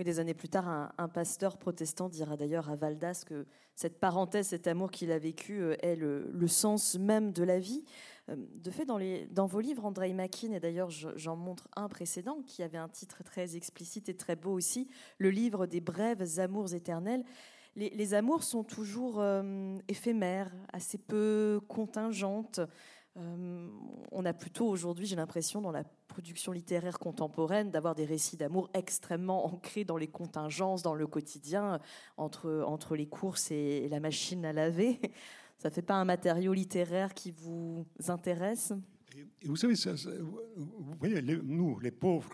Oui, des années plus tard, un, pasteur protestant dira d'ailleurs à Valdas que cette parenthèse, cet amour qu'il a vécu euh, est le, sens même de la vie. Euh, de fait, dans, vos livres, Andrei Makin, et d'ailleurs j'en montre un précédent qui avait un titre très explicite et très beau aussi, le livre des brèves amours éternels. Les, amours sont toujours euh, éphémères, assez peu contingentes. Euh, on a plutôt aujourd'hui, j'ai l'impression, dans la production littéraire contemporaine, d'avoir des récits d'amour extrêmement ancrés dans les contingences, dans le quotidien, entre, entre les courses et la machine à laver. Ça ne fait pas un matériau littéraire qui vous intéresse? Et Vous savez, vous voyez, nous, les pauvres,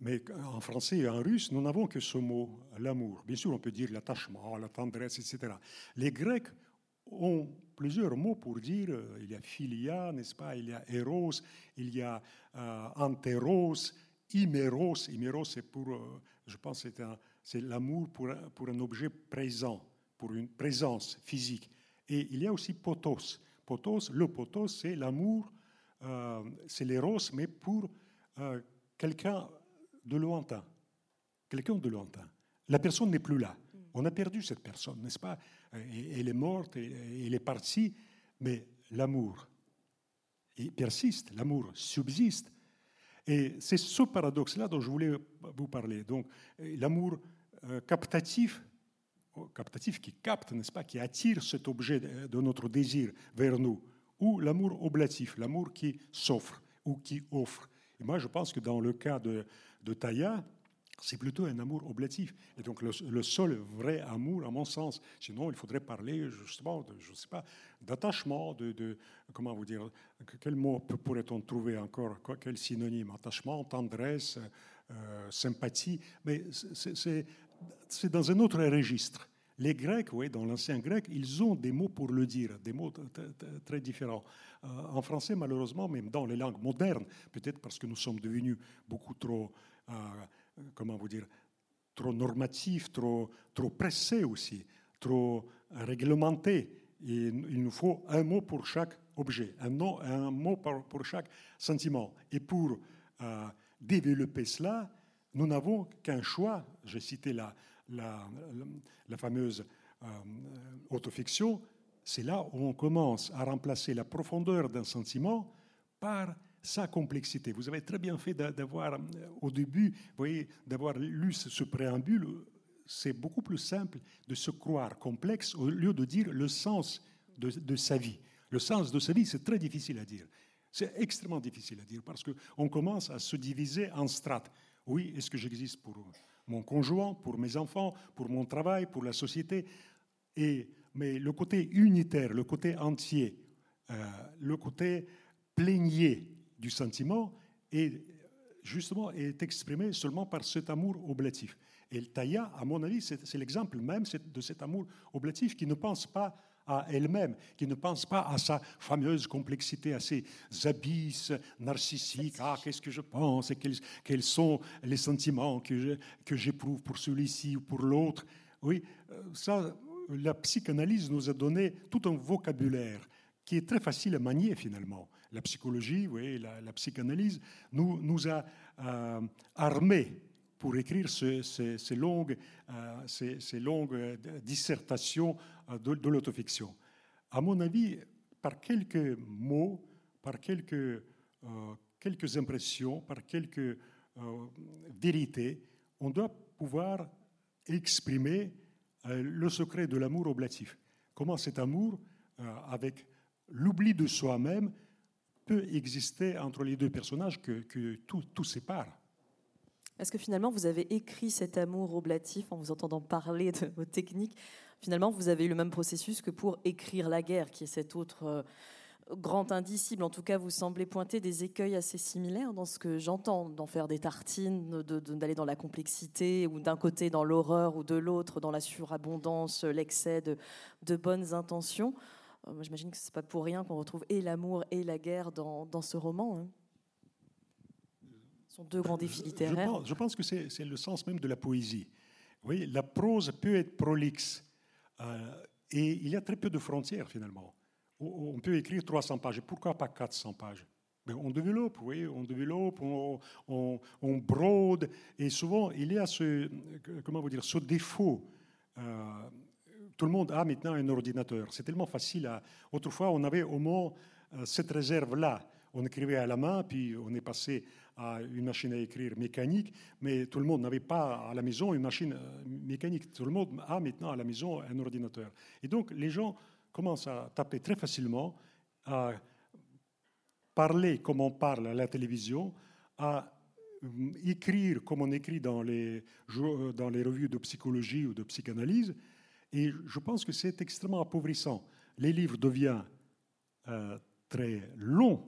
mais en français et en russe, nous n'avons que ce mot, l'amour. Bien sûr, on peut dire l'attachement, la tendresse, etc. Les Grecs ont plusieurs mots pour dire, euh, il y a philia, n'est-ce pas, il y a eros, il y a euh, anteros, imeros. Imeros, c'est pour, euh, je pense, c'est l'amour pour, un objet présent, pour une présence physique. Et il y a aussi potos. Potos, le potos, c'est l'amour, c'est l'éros, mais pour quelqu'un de lointain. Quelqu'un de lointain. La personne n'est plus là. On a perdu cette personne, n'est-ce pas? Elle est morte, elle est partie, mais l'amour, persiste, l'amour subsiste. Et c'est ce paradoxe-là dont je voulais vous parler. Donc, l'amour euh, captatif, oh, captatif qui capte, n'est-ce pas, qui attire cet objet de notre désir vers nous, ou l'amour oblatif, l'amour qui s'offre ou qui offre. Et moi, je pense que dans le cas de, de Taya, c'est plutôt un amour oblatif. Et donc le, seul vrai amour, à mon sens, sinon il faudrait parler justement, de, je ne sais pas, d'attachement, de, comment vous dire, quel mot pourrait-on trouver encore, quel synonyme, attachement, tendresse, euh, sympathie, mais c'est dans un autre registre. Les Grecs, oui, dans l'ancien grec, ils ont des mots pour le dire, des mots très différents. Euh, en français, malheureusement, même dans les langues modernes, peut-être parce que nous sommes devenus beaucoup trop euh, comment vous dire, trop normatif, trop, trop pressé aussi, trop réglementé. Et il nous faut un mot pour chaque objet, un, nom, un mot pour, chaque sentiment. Et pour euh, développer cela, nous n'avons qu'un choix. J'ai cité la, la, la, fameuse euh, autofiction. C'est là où on commence à remplacer la profondeur d'un sentiment par sa complexité. Vous avez très bien fait d'avoir, euh, au début, voyez, d'avoir lu ce préambule. C'est beaucoup plus simple de se croire complexe au lieu de dire le sens de, sa vie. Le sens de sa vie, c'est très difficile à dire. C'est extrêmement difficile à dire parce qu'on commence à se diviser en strates. Oui, est-ce que j'existe pour mon conjoint, pour mes enfants, pour mon travail, pour la société? Et, Mais le côté unitaire, le côté entier, euh, le côté plénier du sentiment est justement est exprimé seulement par cet amour oblatif. Et Taïa, à mon avis, c'est l'exemple même de cet amour oblatif qui ne pense pas à elle-même, qui ne pense pas à sa fameuse complexité, à ses abysses narcissiques. Ah, qu'est-ce que je pense et quels, quels sont les sentiments que j'éprouve pour celui-ci ou pour l'autre? Oui, euh, ça, la psychanalyse nous a donné tout un vocabulaire qui est très facile à manier finalement la psychologie, oui, la, psychanalyse, nous, nous a euh, armés pour écrire ces, longues, euh, ces, longues euh, dissertations de, de l'autofiction. À mon avis, par quelques mots, par quelques, quelques impressions, par quelques vérités, on doit pouvoir exprimer le secret de l'amour oblatif. Comment cet amour, avec l'oubli de soi-même, peut exister entre les deux personnages que, tout, tout sépare. Est-ce que finalement vous avez écrit cet amour oblatif en vous entendant parler de vos techniques? Finalement, vous avez eu le même processus que pour écrire la guerre, qui est cet autre euh, grand indicible. En tout cas, vous semblez pointer des écueils assez similaires dans ce que j'entends, d'en faire des tartines, d'aller dans la complexité, ou d'un côté dans l'horreur, ou de l'autre dans la surabondance, l'excès de bonnes intentions. Euh, j'imagine que ce n'est pas pour rien qu'on retrouve et l'amour et la guerre dans, dans ce roman. Hein. Ce sont deux grands défis littéraires. Je pense, que c'est le sens même de la poésie. Oui, la prose peut être prolixe euh, et il y a très peu de frontières finalement. On peut écrire 300 pages. Pourquoi pas 400 pages? Mais On développe, oui, on développe, on, on, brode. Et souvent, il y a ce, comment vous dire, ce défaut. Euh, tout le monde a maintenant un ordinateur. C'est tellement facile. Autrefois, on avait au moins euh, cette réserve-là. On écrivait à la main, puis on est passé à une machine à écrire mécanique, mais tout le monde n'avait pas à la maison une machine euh, mécanique. Tout le monde a maintenant à la maison un ordinateur. Et donc, les gens commencent à taper très facilement, à parler comme on parle à la télévision, à euh, écrire comme on écrit dans les, dans les revues de psychologie ou de psychanalyse, et je pense que c'est extrêmement appauvrissant. Les livres deviennent euh, très longs,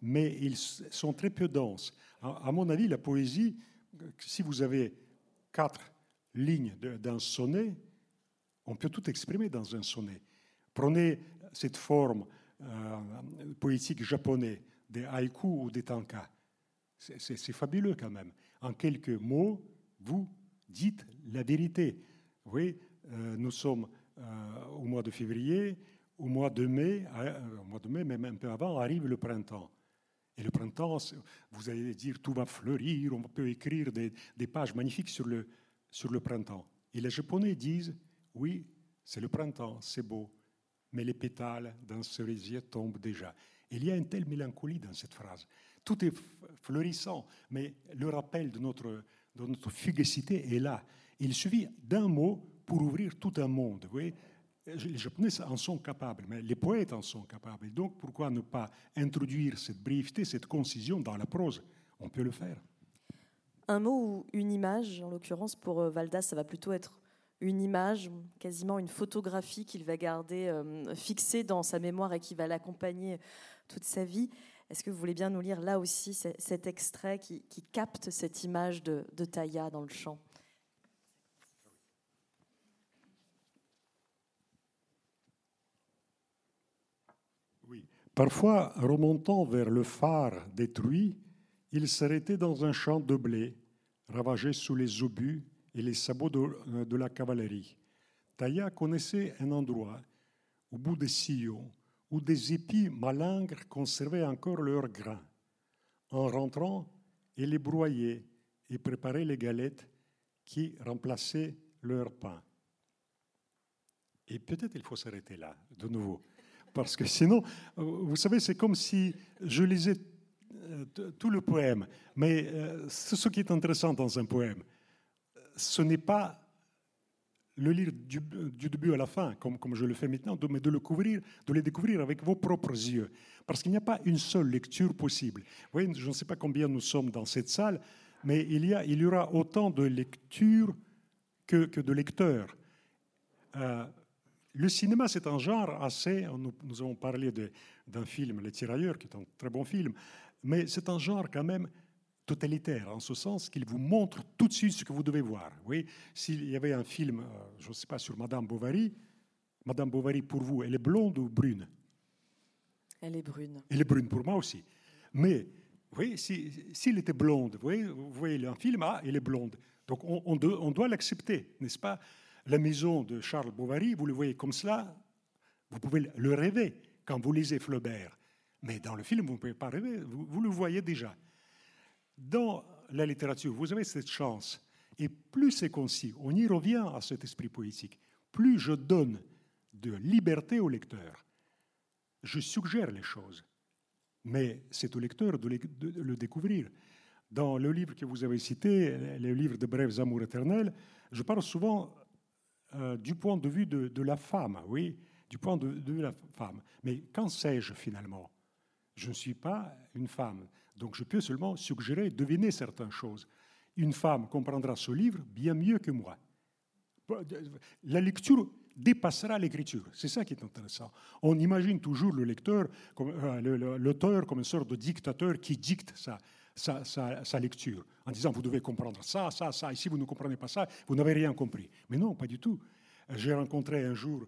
mais ils sont très peu denses. À, mon avis, la poésie, si vous avez quatre lignes d'un sonnet, on peut tout exprimer dans un sonnet. Prenez cette forme euh, poétique japonaise des haïkus ou des tankas. C'est fabuleux quand même. En quelques mots, vous dites la vérité. Vous voyez, euh, nous sommes euh, au mois de février, au mois de mai, euh, au mois de mai, même un peu avant, arrive le printemps. Et le printemps, vous allez dire tout va fleurir, on peut écrire des, des, pages magnifiques sur le, sur le printemps. Et les Japonais disent oui, c'est le printemps, c'est beau, mais les pétales d'un cerisier tombent déjà. il y a une telle mélancolie dans cette phrase. Tout est fleurissant, mais le rappel de notre, de notre fugacité est là. Il suffit d'un mot pour ouvrir tout un monde. Vous voyez les Japonais en sont capables, mais les poètes en sont capables. Donc, pourquoi ne pas introduire cette brièveté, cette concision dans la prose? On peut le faire. Un mot ou une image, en l'occurrence pour euh, Valdas, ça va plutôt être une image, quasiment une photographie qu'il va garder euh, fixée dans sa mémoire et qui va l'accompagner toute sa vie. Est-ce que vous voulez bien nous lire là aussi cet extrait qui, capte cette image de, de Taya dans le chant? Parfois, remontant vers le phare détruit, il s'arrêtait dans un champ de blé, ravagé sous les obus et les sabots de, la cavalerie. Taïa connaissait un endroit, au bout des sillons, où des épis malingres conservaient encore leurs grains. En rentrant, il les broyait et préparait les galettes qui remplaçaient leur pain. Et peut-être il faut s'arrêter là, de nouveau. Parce que sinon, vous savez, c'est comme si je lisais euh, tout le poème. Mais euh, ce qui est intéressant dans un poème, ce n'est pas le lire du, début à la fin, comme, comme je le fais maintenant, mais de le, couvrir, de le découvrir avec vos propres yeux. Parce qu'il n'y a pas une seule lecture possible. Vous voyez, je ne sais pas combien nous sommes dans cette salle, mais il y, a, il y aura autant de lectures que, que de lecteurs. Euh, le cinéma, c'est un genre assez. Nous, avons parlé d'un film, Les Tirailleurs, qui est un très bon film, mais c'est un genre quand même totalitaire, en ce sens qu'il vous montre tout de suite ce que vous devez voir. Oui, s'il y avait un film, euh, je ne sais pas, sur Madame Bovary, Madame Bovary, pour vous, elle est blonde ou brune? Elle est brune. Elle est brune pour moi aussi. Mais, oui, s'il était blonde, vous voyez, vous voyez un film, ah, elle est blonde. Donc on, on doit l'accepter, n'est-ce pas? La maison de Charles Bovary, vous le voyez comme cela, vous pouvez le rêver quand vous lisez Flaubert. Mais dans le film, vous ne pouvez pas rêver, vous, le voyez déjà. Dans la littérature, vous avez cette chance. Et plus c'est concis, on y revient à cet esprit poétique, plus je donne de liberté au lecteur. Je suggère les choses. Mais c'est au lecteur de le découvrir. Dans le livre que vous avez cité, le livre de Brèves Amours éternels, je parle souvent euh, du point de vue de, la femme, oui, du point de, vue de la femme. Mais qu'en sais-je finalement? Je ne suis pas une femme, donc je peux seulement suggérer, deviner certaines choses. Une femme comprendra ce livre bien mieux que moi. La lecture dépassera l'écriture. C'est ça qui est intéressant. On imagine toujours le lecteur, euh, l'auteur comme une sorte de dictateur qui dicte ça sa, lecture, en disant vous devez comprendre ça, ça, ça, et si vous ne comprenez pas ça, vous n'avez rien compris. Mais non, pas du tout. J'ai rencontré un jour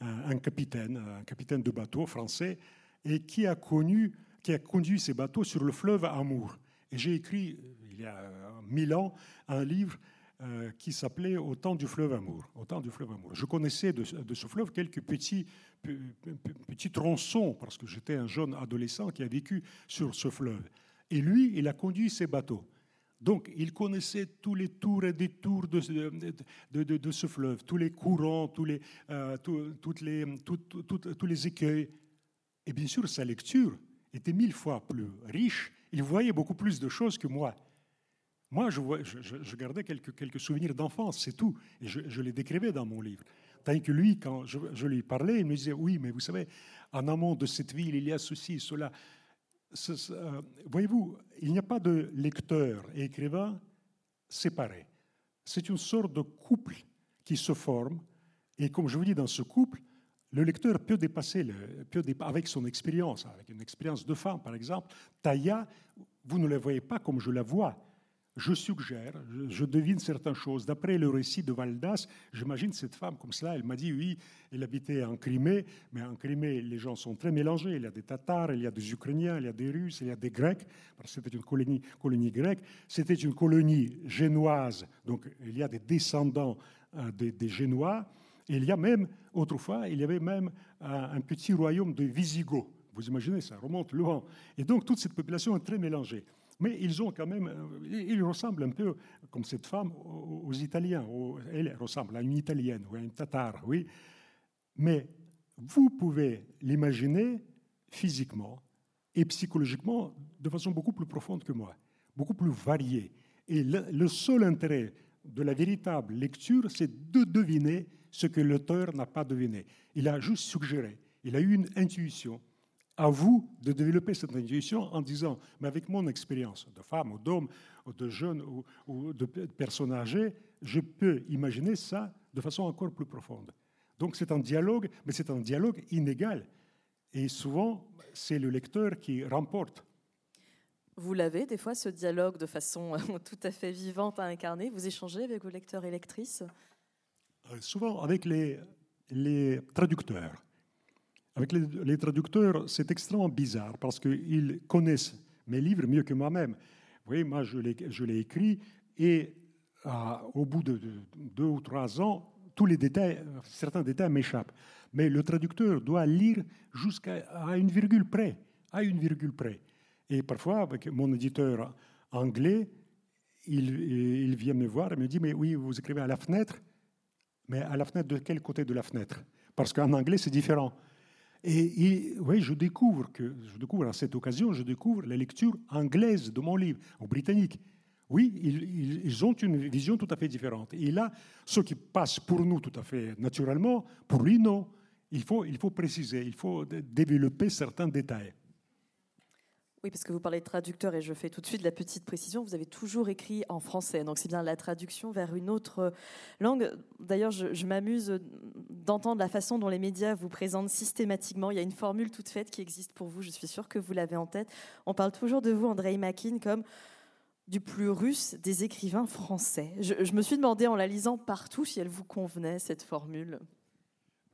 un, capitaine, un capitaine de bateau français, et qui a connu, qui a conduit ses bateaux sur le fleuve Amour. Et j'ai écrit, il y a mille ans, un livre euh, qui s'appelait Au temps du fleuve Amour. Au temps du fleuve Amour. Je connaissais de, ce fleuve quelques petits, petits tronçons, parce que j'étais un jeune adolescent qui a vécu sur ce fleuve. Et lui, il a conduit ses bateaux. Donc, il connaissait tous les tours et détours de, ce fleuve, tous les courants, tous les, euh, toutes les, tous les écueils. Et bien sûr, sa lecture était mille fois plus riche. Il voyait beaucoup plus de choses que moi. Moi, je, je, gardais quelques, quelques souvenirs d'enfance, c'est tout. Et je, les décrivais dans mon livre. Tandis que lui, quand je, lui parlais, il me disait Oui, mais vous savez, en amont de cette ville, il y a ceci, cela. Euh, voyez-vous, il n'y a pas de lecteur et écrivain séparés. C'est une sorte de couple qui se forme. Et comme je vous dis, dans ce couple, le lecteur peut dépasser, le, peut avec son expérience, avec une expérience de femme par exemple. Taya, vous ne la voyez pas comme je la vois je suggère, je, devine certaines choses. D'après le récit de Valdas, j'imagine cette femme comme cela, elle m'a dit oui, elle habitait en Crimée, mais en Crimée, les gens sont très mélangés. Il y a des Tatars, il y a des Ukrainiens, il y a des Russes, il y a des Grecs, parce que c'était une colonie, grecque. C'était une colonie génoise, donc il y a des descendants euh, des, Génois. Et il y a même, autrefois, il y avait même un, un petit royaume de Visigoths. Vous imaginez, ça remonte loin. Et donc toute cette population est très mélangée. Mais ils ont quand même, euh, ils ressemblent un peu, comme cette femme, aux Italiens. Elle ressemble à une Italienne ou à une Tatare, oui. Mais vous pouvez l'imaginer physiquement et psychologiquement de façon beaucoup plus profonde que moi, beaucoup plus variée. Et le, seul intérêt de la véritable lecture, c'est de deviner ce que l'auteur n'a pas deviné. Il a juste suggéré, il a eu une intuition, à vous de développer cette intuition en disant, mais avec mon expérience de femme ou d'homme, ou de jeune ou, de personne âgée, je peux imaginer ça de façon encore plus profonde. Donc c'est un dialogue, mais c'est un dialogue inégal. Et souvent, c'est le lecteur qui remporte. Vous l'avez des fois, ce dialogue de façon tout à fait vivante à incarner. Vous échangez avec vos lecteurs et lectrices? Euh, Souvent avec les, les traducteurs. Avec les, traducteurs, c'est extrêmement bizarre parce qu'ils connaissent mes livres mieux que moi-même. Vous voyez, moi, je l'ai écrit et au bout de, deux ou trois ans, tous les détails, certains détails m'échappent. Mais le traducteur doit lire jusqu'à une virgule près, à une virgule près. Et parfois, avec mon éditeur anglais, il vient me voir et me dit, mais oui, vous écrivez à la fenêtre, mais à la fenêtre de quel côté de la fenêtre? Parce qu'en anglais, c'est différent. Et, oui, je découvre que, à cette occasion, je découvre la lecture anglaise de mon livre, ou britannique. Oui, ils, ils, ont une vision tout à fait différente. Et là, ce qui passe pour nous tout à fait naturellement, pour lui, non. Il faut, il faut préciser, il faut développer certains détails. Oui, parce que vous parlez de traducteur et je fais tout de suite la petite précision. Vous avez toujours écrit en français, donc c'est bien la traduction vers une autre langue. D'ailleurs, je, m'amuse d'entendre la façon dont les médias vous présentent systématiquement. Il y a une formule toute faite qui existe pour vous. Je suis sûre que vous l'avez en tête. On parle toujours de vous, Andrei Makin, comme du plus russe des écrivains français. je me suis demandé en la lisant partout si elle vous convenait cette formule.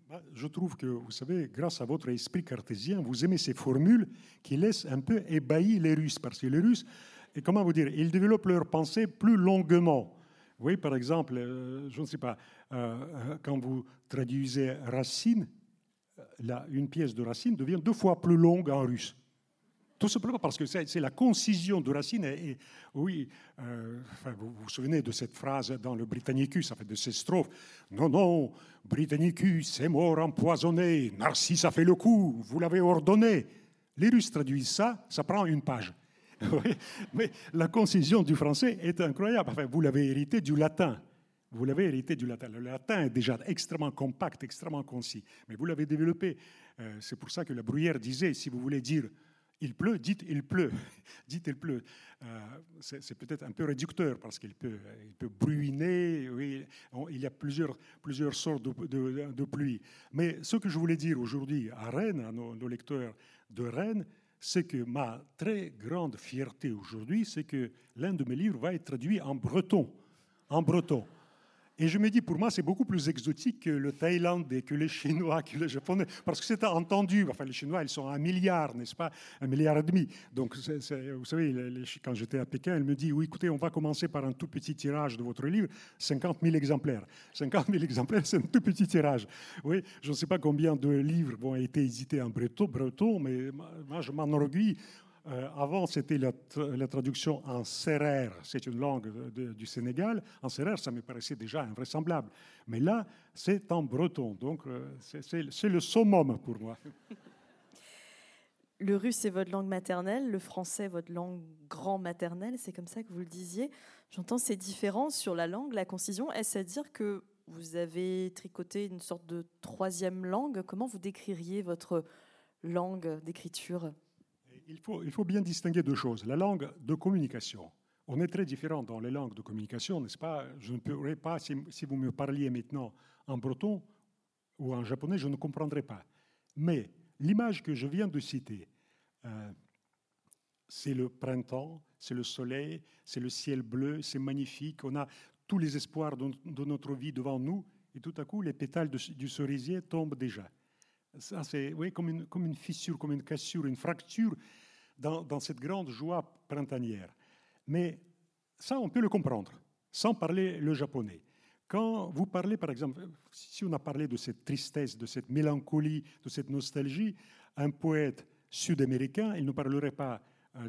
Bah, je trouve que, vous savez, grâce à votre esprit cartésien, vous aimez ces formules qui laissent un peu ébahir les Russes, parce que les Russes, et comment vous dire, ils développent leur pensée plus longuement. Voyez, par exemple, euh, je ne sais pas, euh, euh, quand vous traduisez Racine, une pièce de Racine devient deux fois plus longue en russe. Tout simplement parce que c'est la concision de Racine. Et, oui, euh, vous, vous souvenez de cette phrase dans le Britannicus, ça fait de ces strophes. Non, non, Britannicus est mort empoisonné, Narcisse a fait le coup, vous l'avez ordonné. Les Russes traduisent ça, ça prend une page. Mais la concision du français est incroyable. Enfin, vous l'avez hérité du latin. Vous l'avez hérité du latin. Le latin est déjà extrêmement compact, extrêmement concis. Mais vous l'avez développé. Euh, c'est pour ça que la Bruyère disait, si vous voulez dire il pleut, dites il pleut. dites il pleut. Euh, c'est peut-être un peu réducteur parce qu'il peut, il peut bruiner. Oui, il y a plusieurs, plusieurs sortes de, de, pluie. Mais ce que je voulais dire aujourd'hui à Rennes, à nos, nos lecteurs de Rennes, c'est que ma très grande fierté aujourd'hui, c'est que l'un de mes livres va être traduit en breton. En breton. Et je me dis, pour moi, c'est beaucoup plus exotique que le thaïlandais, que les chinois, que les japonais, parce que c'est entendu. Enfin, les chinois, ils sont un milliard, n'est-ce pas? Un milliard et demi. Donc, vous savez, quand j'étais à Pékin, elle me dit, oui, écoutez, on va commencer par un tout petit tirage de votre livre, 50 000 exemplaires. 50 000 exemplaires, c'est un tout petit tirage. Oui, je ne sais pas combien de livres vont été édités en breton, breton mais moi, je m'enorgueis euh, avant, c'était la, traduction en serrère, c'est une langue du Sénégal. En serrère, ça me paraissait déjà invraisemblable. Mais là, c'est en breton, donc euh, c'est le summum pour moi. Le russe est votre langue maternelle, le français votre langue grand maternelle, c'est comme ça que vous le disiez. J'entends ces différences sur la langue, la concision. Est-ce à dire que vous avez tricoté une sorte de troisième langue? Comment vous décririez votre langue d'écriture? Il faut, bien distinguer deux choses. La langue de communication. On est très différent dans les langues de communication, n'est-ce pas? Je ne pourrais pas, si, vous me parliez maintenant en breton ou en japonais, je ne comprendrais pas. Mais l'image que je viens de citer, euh, c'est le printemps, c'est le soleil, c'est le ciel bleu, c'est magnifique, on a tous les espoirs de, notre vie devant nous, et tout à coup, les pétales du cerisier tombent déjà c'est oui, comme, une, fissure, comme une cassure, une fracture dans, dans, cette grande joie printanière. Mais ça, on peut le comprendre, sans parler le japonais. Quand vous parlez, par exemple, si on a parlé de cette tristesse, de cette mélancolie, de cette nostalgie, un poète sud-américain, il ne parlerait pas euh,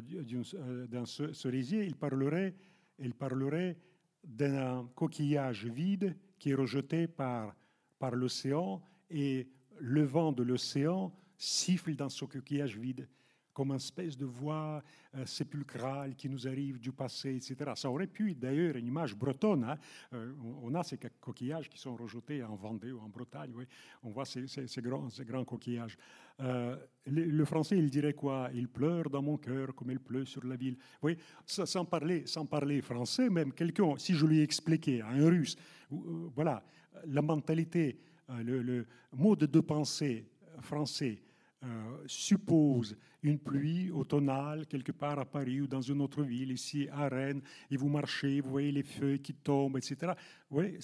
euh, d'un cerisier, il parlerait, il parlerait d'un coquillage vide qui est rejeté par, par l'océan et le vent de l'océan siffle dans ce coquillage vide, comme une espèce de voix euh, sépulcrale qui nous arrive du passé, etc. Ça aurait pu d'ailleurs une image bretonne. Hein. Euh, on a ces coquillages qui sont rejetés en Vendée ou en Bretagne. On voit ces, grands, coquillages. Euh, le, français, il dirait quoi? Il pleure dans mon cœur comme il pleut sur la ville. Oui, sans, parler, sans parler français, même quelqu'un, si je lui expliquais à un russe, voilà, la mentalité euh, le, mode de pensée français euh, suppose une pluie automnale quelque part à Paris ou dans une autre ville, ici à Rennes, et vous marchez, vous voyez les feuilles qui tombent, etc. Euh,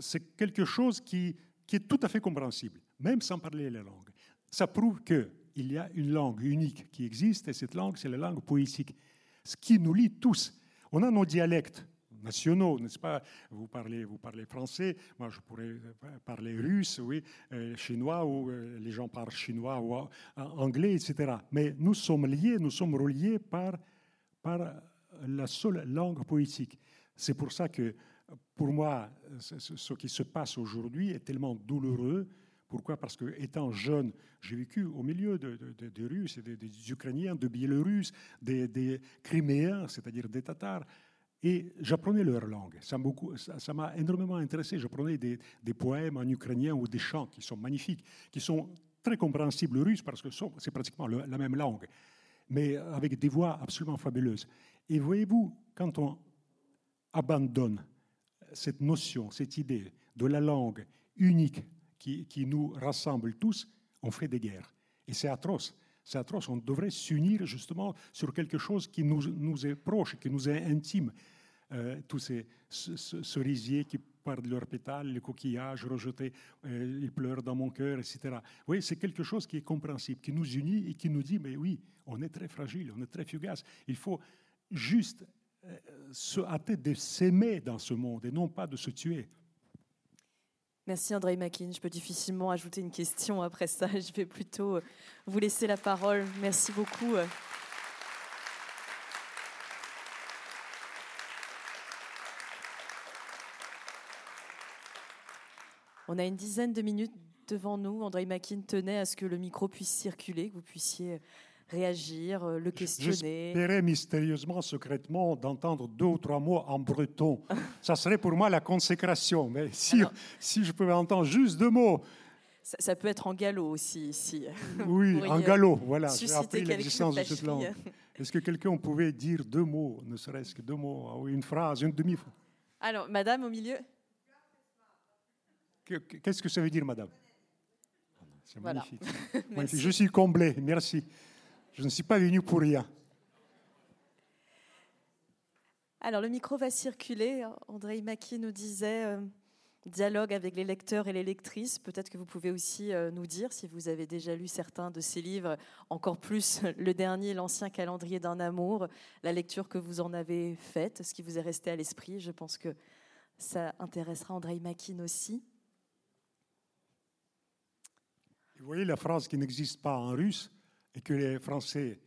c'est quelque chose qui, qui, est tout à fait compréhensible, même sans parler la langue. Ça prouve qu'il y a une langue unique qui existe, et cette langue, c'est la langue poétique, ce qui nous lie tous. On a nos dialectes, nationaux, n'est-ce pas? Vous parlez, vous parlez français, moi je pourrais parler russe, oui, euh, chinois, ou euh, les gens parlent chinois ou euh, anglais, etc. Mais nous sommes liés, nous sommes reliés par, par la seule langue poétique. C'est pour ça que, pour moi, ce qui se passe aujourd'hui est tellement douloureux. Pourquoi? Parce que, étant jeune, j'ai vécu au milieu de, des Russes, des, des, Ukrainiens, de Biélorusses, des, des Criméens, c'est-à-dire des Tatars. Et j'apprenais leur langue. Ça m'a énormément intéressé. J'apprenais des, poèmes en ukrainien ou des chants qui sont magnifiques, qui sont très compréhensibles russe parce que c'est pratiquement la même langue, mais avec des voix absolument fabuleuses. Et voyez-vous, quand on abandonne cette notion, cette idée de la langue unique qui nous rassemble tous, on fait des guerres. Et c'est atroce. C'est atroce. On devrait s'unir justement sur quelque chose qui nous, est proche, qui nous est intime. Euh, tous ces cerisiers qui perdent leurs pétales, les coquillages rejetés, euh, ils pleurent dans mon cœur, etc. Oui, c'est quelque chose qui est compréhensible, qui nous unit et qui nous dit, mais oui, on est très fragile, on est très fugace. Il faut juste euh, se hâter de s'aimer dans ce monde et non pas de se tuer. Merci André Makin. Je peux difficilement ajouter une question après ça. Je vais plutôt euh, vous laisser la parole. Merci beaucoup. On a une dizaine de minutes devant nous. André Makin tenait à ce que le micro puisse circuler, que vous puissiez réagir, euh, le questionner. J'espérais mystérieusement, secrètement, d'entendre deux ou trois mots en breton. Ça serait pour moi la consécration. Mais si, si je pouvais entendre juste deux mots. Ça, peut être en galop aussi, ici. Oui, en galop, voilà. J'ai appris l'existence de cette langue. Est-ce que quelqu'un pouvait dire deux mots, ne serait-ce que deux mots, ou une phrase, une demi-phrase? Alors, madame, au milieu? Qu'est-ce que ça veut dire, madame? C'est magnifique. magnifique. Je suis comblé, merci. Je ne suis pas venu pour rien. Alors, le micro va circuler. André Maki nous disait euh, dialogue avec les lecteurs et les lectrices. Peut-être que vous pouvez aussi euh, nous dire si vous avez déjà lu certains de ces livres, encore plus le dernier, L'Ancien calendrier d'un amour, la lecture que vous en avez faite, ce qui vous est resté à l'esprit. Je pense que ça intéressera André Makin aussi. Vous voyez la phrase qui n'existe pas en russe? Et que les Français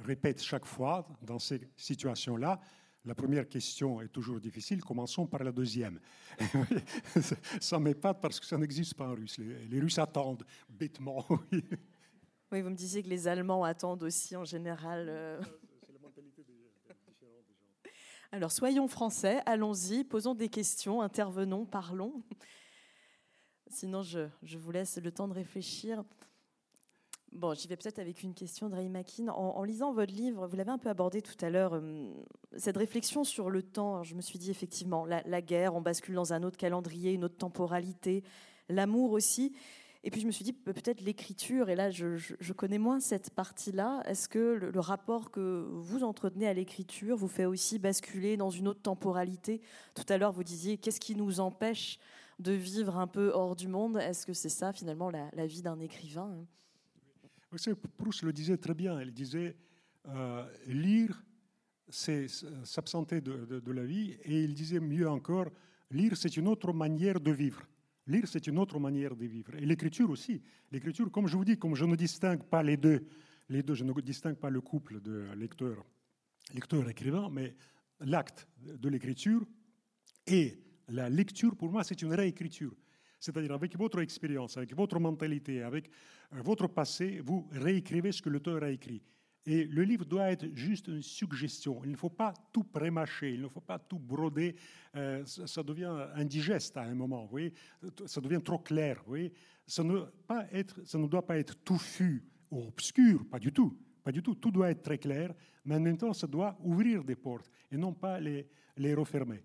répètent chaque fois dans ces situations-là, la première question est toujours difficile, commençons par la deuxième. ça m'épate parce que ça n'existe pas en russe. Les, Russes attendent bêtement. Oui. vous me disiez que les Allemands attendent aussi en général. Euh. C'est la mentalité des, différents gens. Alors soyons français, allons-y, posons des questions, intervenons, parlons. Sinon, je, je vous laisse le temps de réfléchir. Bon, j'y vais peut-être avec une question de Makin. En, lisant votre livre, vous l'avez un peu abordé tout à l'heure, euh, cette réflexion sur le temps. je me suis dit effectivement, la, guerre, on bascule dans un autre calendrier, une autre temporalité, l'amour aussi. Et puis je me suis dit peut-être l'écriture, et là je, connais moins cette partie-là. Est-ce que le, rapport que vous entretenez à l'écriture vous fait aussi basculer dans une autre temporalité? Tout à l'heure vous disiez qu'est-ce qui nous empêche de vivre un peu hors du monde? Est-ce que c'est ça finalement la vie d'un écrivain? Hein Proust le disait très bien. Il disait euh, lire, c'est s'absenter de, la vie. Et il disait mieux encore, lire, c'est une autre manière de vivre. Lire, c'est une autre manière de vivre. Et l'écriture aussi. L'écriture, comme je vous dis, comme je ne distingue pas les deux, les deux, je ne distingue pas le couple de lecteur, lecteur-écrivain, mais l'acte de l'écriture et la lecture, pour moi, c'est une réécriture. C'est-à-dire avec votre expérience, avec votre mentalité, avec euh, votre passé, vous réécrivez ce que l'auteur a écrit. Et le livre doit être juste une suggestion. Il ne faut pas tout prémâcher, il ne faut pas tout broder. Euh, ça, devient indigeste à un moment, vous voyez ça devient trop clair. Vous voyez ça, ne doit pas être touffu ou obscur, pas du tout. Pas du tout. Tout doit être très clair, mais en même temps, ça doit ouvrir des portes et non pas les refermer.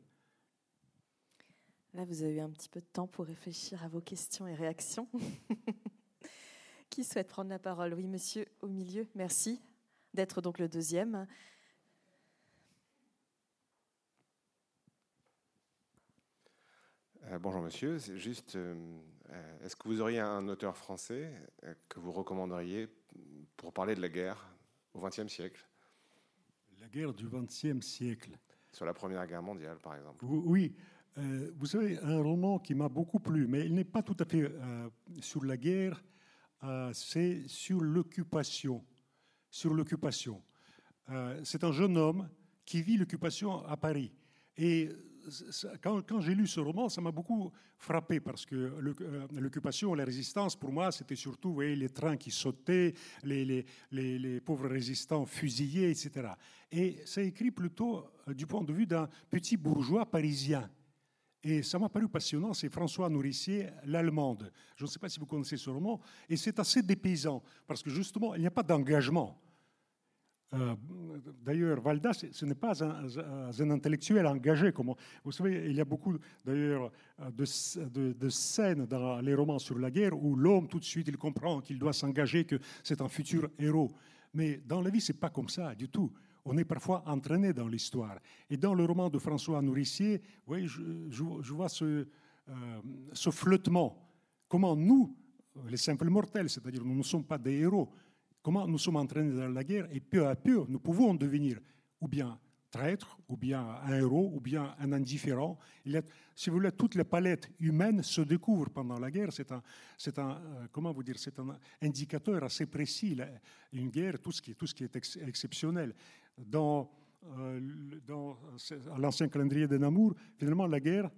Là, vous avez eu un petit peu de temps pour réfléchir à vos questions et réactions. Qui souhaite prendre la parole? Oui, monsieur, au milieu. Merci d'être donc le deuxième. Euh, bonjour monsieur, c'est juste, euh, euh, est-ce que vous auriez un auteur français que vous recommanderiez pour parler de la guerre au XXe siècle? La guerre du XXe siècle Sur la Première Guerre mondiale, par exemple. Oui, euh, vous savez, un roman qui m'a beaucoup plu, mais il n'est pas tout à fait euh, sur la guerre, euh, c'est sur l'occupation. Sur l'occupation. c'est un jeune homme qui vit l'occupation à Paris. Et quand, j'ai lu ce roman, ça m'a beaucoup frappé parce que l'occupation, la résistance, pour moi, c'était surtout voyez, les trains qui sautaient, les, les, pauvres résistants fusillés, etc. Et c'est écrit plutôt du point de vue d'un petit bourgeois parisien et ça m'a paru passionnant, c'est François Nourricier, L'Allemande. Je ne sais pas si vous connaissez ce roman, et c'est assez dépaysant, parce que justement, il n'y a pas d'engagement. Euh, d'ailleurs, Valdas, ce n'est pas un, intellectuel engagé. Comme vous savez, il y a beaucoup d'ailleurs de, de, scènes dans les romans sur la guerre où l'homme tout de suite il comprend qu'il doit s'engager, que c'est un futur héros. Mais dans la vie, c'est pas comme ça du tout on est parfois entraîné dans l'histoire. Et dans le roman de François Nourricier, oui, je, vois ce, euh, ce, flottement. Comment nous, les simples mortels, c'est-à-dire nous ne sommes pas des héros, comment nous sommes entraînés dans la guerre et peu à peu, nous pouvons devenir ou bien traître, ou bien un héros, ou bien un indifférent. Si vous voulez, toutes les palettes humaines se découvrent pendant la guerre. C'est un, c'est un, euh, comment vous dire, c'est un indicateur assez précis. Une guerre, tout ce qui, tout ce qui est exceptionnel dans, euh, dans l'ancien calendrier de Namur, finalement, la guerre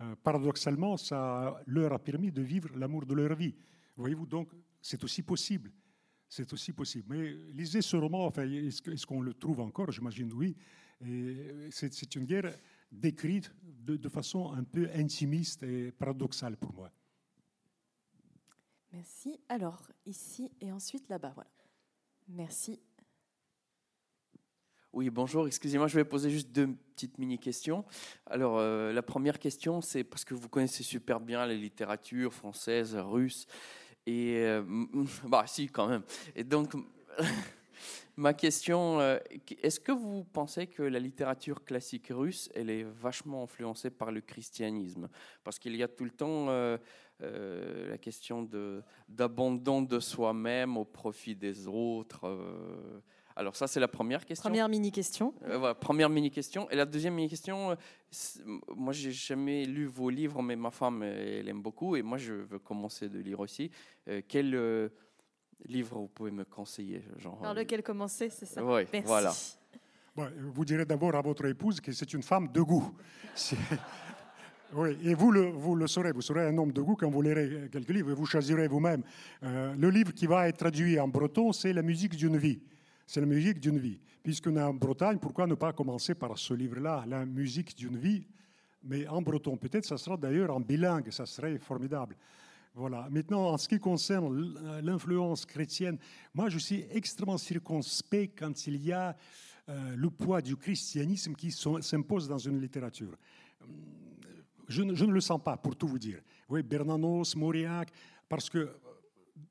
euh, paradoxalement, ça leur a permis de vivre l'amour de leur vie. Voyez-vous, donc c'est aussi possible. C'est aussi possible. Mais lisez ce roman, enfin, est-ce qu'on le trouve encore? J'imagine oui. C'est une guerre décrite de, de, façon un peu intimiste et paradoxale pour moi. Merci. Alors, ici et ensuite là-bas, voilà. Merci. Oui, bonjour. Excusez-moi, je vais poser juste deux petites mini-questions. Alors, euh, la première question, c'est parce que vous connaissez super bien les littératures françaises, russes, et euh, bah si, quand même. Et donc, ma question, euh, est-ce que vous pensez que la littérature classique russe, elle est vachement influencée par le christianisme? Parce qu'il y a tout le temps la question d'abandon de soi-même au profit des autres. Alors ça, c'est la première question. Première mini-question. Euh, première mini-question. Et la deuxième mini-question, euh, moi, j'ai jamais lu vos livres, mais ma femme, elle aime beaucoup, et moi, je veux commencer de lire aussi. Euh, quel livre vous pouvez me conseiller genre, Par lequel commencer, c'est ça Oui, voilà. vous direz d'abord à votre épouse que c'est une femme de goût. Oui, et vous le, vous le saurez, vous serez un homme de goût quand vous lirez quelques livres et vous choisirez vous-même. le livre qui va être traduit en breton, c'est La musique d'une vie. C'est la musique d'une vie. Puisqu'on est en Bretagne, pourquoi ne pas commencer par ce livre-là, La musique d'une vie? Mais en breton, peut-être ça sera d'ailleurs en bilingue, ça serait formidable. Voilà. Maintenant, en ce qui concerne l'influence chrétienne, moi je suis extrêmement circonspect quand il y a euh, le poids du christianisme qui s'impose dans une littérature. Je ne, le sens pas, pour tout vous dire. Oui, Bernanos, Mauriac, parce que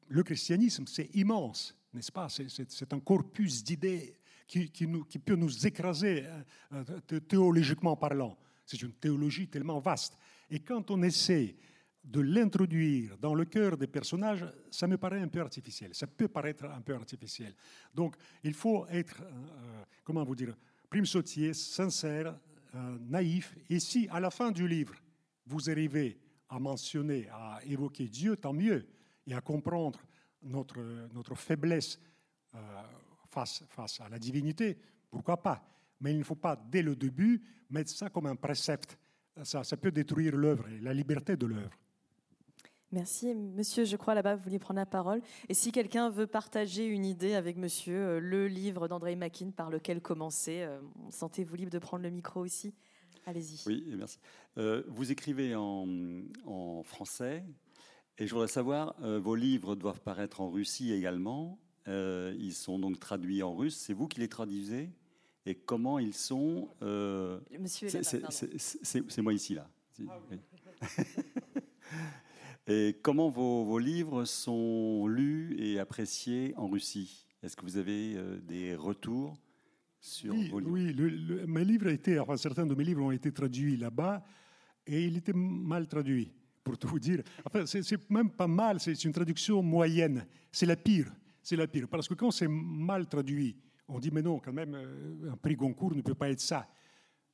le christianisme, c'est immense n'est-ce pas? C'est un corpus d'idées qui, peut nous écraser euh, euh, théologiquement parlant. C'est une théologie tellement vaste. Et quand on essaie de l'introduire dans le cœur des personnages, ça me paraît un peu artificiel. Ça peut paraître un peu artificiel. Donc, il faut être, euh, comment vous dire, prime sautier, sincère, naïf. Et si, à la fin du livre, vous arrivez à mentionner, à évoquer Dieu, tant mieux, et à comprendre notre, notre faiblesse euh, face, face à la divinité, pourquoi pas Mais il ne faut pas, dès le début, mettre ça comme un précepte. Ça, ça peut détruire l'œuvre et la liberté de l'œuvre. Merci. Monsieur, je crois là-bas, vous vouliez prendre la parole. Et si quelqu'un veut partager une idée avec monsieur, euh, le livre d'André Makin par lequel commencer, euh, sentez-vous libre de prendre le micro aussi? Allez-y. Oui, merci. vous écrivez en, en français, et je voudrais savoir, euh, vos livres doivent paraître en Russie également. Euh, ils sont donc traduits en russe. C'est vous qui les traduisez? Et comment ils sont euh, Monsieur C'est moi ici, là. et comment vos, vos, livres sont lus et appréciés en Russie? Est-ce que vous avez des retours sur oui, vos livres? Oui, mes livres été, enfin, certains de mes livres ont été traduits là-bas et ils étaient mal traduits pour tout vous dire. Enfin, c'est même pas mal, c'est une traduction moyenne. C'est la pire. C'est la pire. Parce que quand c'est mal traduit, on dit, mais non, quand même, euh, un prix Goncourt ne peut pas être ça.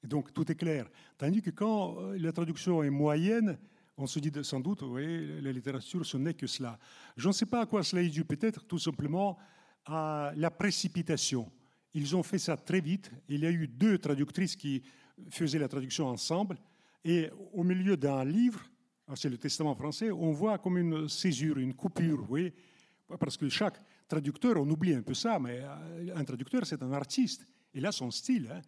Donc, tout est clair. Tandis que quand euh, la traduction est moyenne, on se dit sans doute, oui, la littérature, ce n'est que cela. Je ne sais pas à quoi cela est dû, peut-être tout simplement à la précipitation. Ils ont fait ça très vite. Il y a eu deux traductrices qui faisaient la traduction ensemble. Et au milieu d'un livre, c'est le testament français, on voit comme une césure, une coupure, oui, parce que chaque traducteur, on oublie un peu ça, mais euh, un traducteur, c'est un artiste. Il a son style. Hein.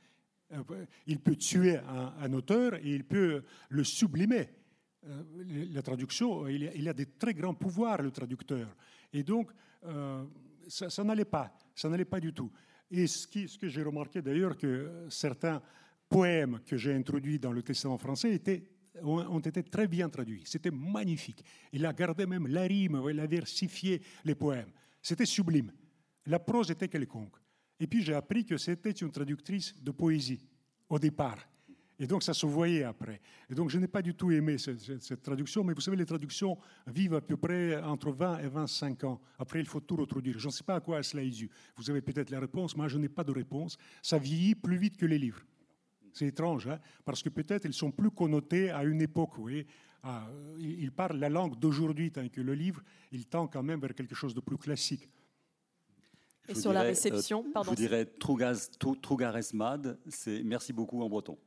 Euh, il peut tuer un, auteur et il peut le sublimer. Euh, la traduction, il a, des très grands pouvoirs, le traducteur. Et donc, ça, n'allait pas, ça n'allait pas du tout. Et ce, ce que j'ai remarqué d'ailleurs, que certains poèmes que j'ai introduits dans le testament français étaient ont été très bien traduits. C'était magnifique. Il a gardé même la rime, il a versifié les poèmes. C'était sublime. La prose était quelconque. Et puis j'ai appris que c'était une traductrice de poésie au départ. Et donc ça se voyait après. Et donc je n'ai pas du tout aimé cette, traduction, mais vous savez, les traductions vivent à peu près entre 20 et 25 ans. Après, il faut tout retraduire. Je ne sais pas à quoi cela est dû. Vous avez peut-être la réponse, moi je n'ai pas de réponse. Ça vieillit plus vite que les livres. C'est étrange, hein, parce que peut-être ils sont plus connotés à une époque. Oui, ah, ils parlent la langue d'aujourd'hui, tant que le livre, il tend quand même vers quelque chose de plus classique. Et sur la réception, euh, pardon. Je vous dirais Trougaresmad, c'est merci beaucoup en breton.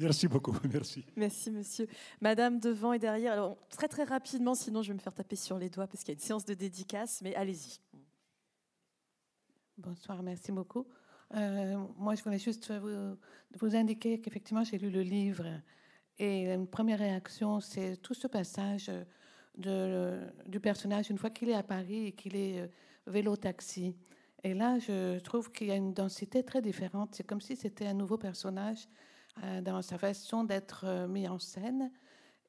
Merci beaucoup, merci. Merci, monsieur. Madame devant et derrière. Alors, très, très rapidement, sinon je vais me faire taper sur les doigts parce qu'il y a une séance de dédicace, mais allez-y. Bonsoir, merci beaucoup. Euh, moi, je voulais juste vous, indiquer qu'effectivement, j'ai lu le livre et une première réaction, c'est tout ce passage de, du personnage une fois qu'il est à Paris et qu'il est euh, vélo-taxi. Et là, je trouve qu'il y a une densité très différente. C'est comme si c'était un nouveau personnage euh, dans sa façon d'être euh, mis en scène.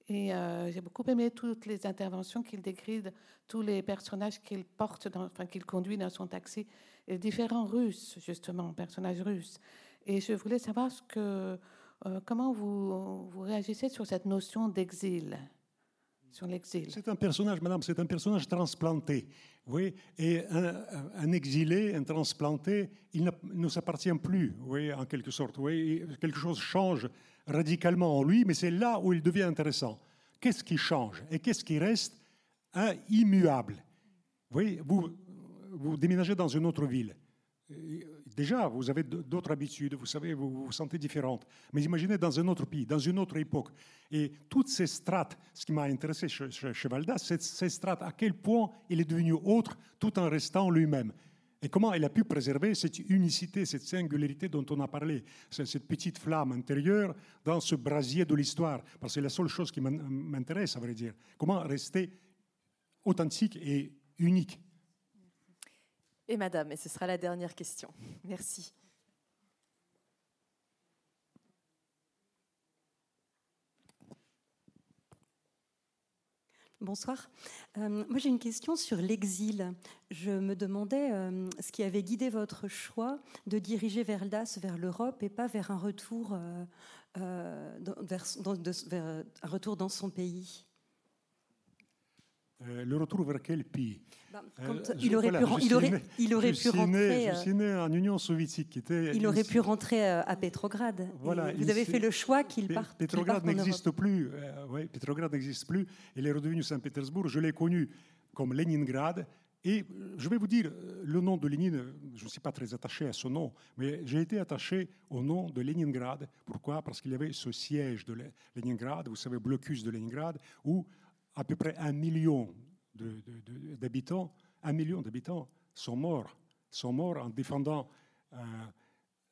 Et j'ai beaucoup aimé toutes les interventions qu'il décrit, tous les personnages qu'il porte, enfin qu'il conduit dans son taxi, différents Russes, justement, personnages russes. Et je voulais savoir que, comment vous, vous réagissez sur cette notion d'exil sur l'exil? C'est un personnage, madame, c'est un personnage transplanté. Oui, et un, exilé, un transplanté, il ne s'appartient plus, oui, en quelque sorte. Oui, quelque chose change radicalement en lui, mais c'est là où il devient intéressant. Qu'est-ce qui change et qu'est-ce qui reste immuable? Oui, vous, vous déménagez dans une autre ville déjà, vous avez d'autres habitudes, vous savez, vous vous sentez différente. Mais imaginez dans un autre pays, dans une autre époque. Et toutes ces strates, ce qui m'a intéressé chez, chez Valdas, ces strates, à quel point il est devenu autre tout en restant lui-même. Et comment il a pu préserver cette unicité, cette singularité dont on a parlé, cette petite flamme intérieure dans ce brasier de l'histoire. Parce que c'est la seule chose qui m'intéresse, à vrai dire. Comment rester authentique et unique Madame, et ce sera la dernière question. Merci. Bonsoir. Euh, moi, j'ai une question sur l'exil. Je me demandais euh, ce qui avait guidé votre choix de diriger vers l'As, vers l'Europe, et pas vers un retour, euh, vers, vers un retour dans son pays. Euh, le retour vers quel pays bah, euh, il, aurait pu, il, aurait, il aurait pu rentrer. je suis né en Union soviétique. Qui était il aurait pu rentrer euh, à Petrograd. Voilà, vous avez fait le choix qu'il parte. Petrograd n'existe plus. oui, Petrograd n'existe plus. Il est redevenu Saint-Pétersbourg. Je l'ai connu comme Leningrad. Et je vais vous dire, le nom de Lénine, je ne suis pas très attaché à ce nom, mais j'ai été attaché au nom de Leningrad. Pourquoi? Parce qu'il y avait ce siège de Leningrad, vous savez, blocus de Leningrad, où à peu près un million d'habitants, un million d'habitants sont morts, sont morts en défendant euh,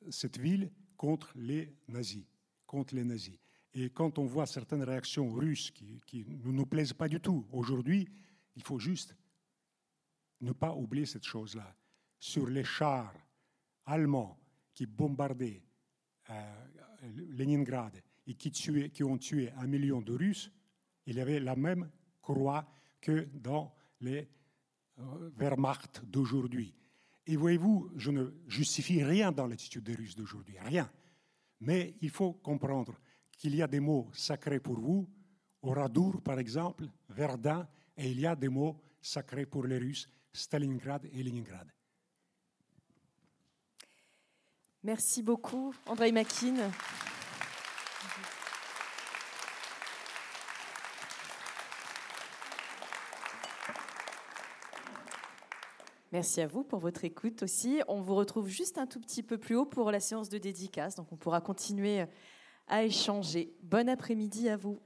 cette ville contre les nazis, contre les nazis. Et quand on voit certaines réactions russes qui, ne nous plaisent pas du tout aujourd'hui, il faut juste ne pas oublier cette chose-là. Sur les chars allemands qui bombardaient euh, Leningrad et qui, ont tué un million de Russes, il y avait la même croix que dans les euh, Wehrmacht d'aujourd'hui. Et voyez-vous, je ne justifie rien dans l'attitude des Russes d'aujourd'hui, rien. Mais il faut comprendre qu'il y a des mots sacrés pour vous, Oradour par exemple, Verdun, et il y a des mots sacrés pour les Russes, Stalingrad et Leningrad. Merci beaucoup, André Makin. Merci à vous pour votre écoute aussi. On vous retrouve juste un tout petit peu plus haut pour la séance de dédicace, donc on pourra continuer à échanger. Bon après-midi à vous.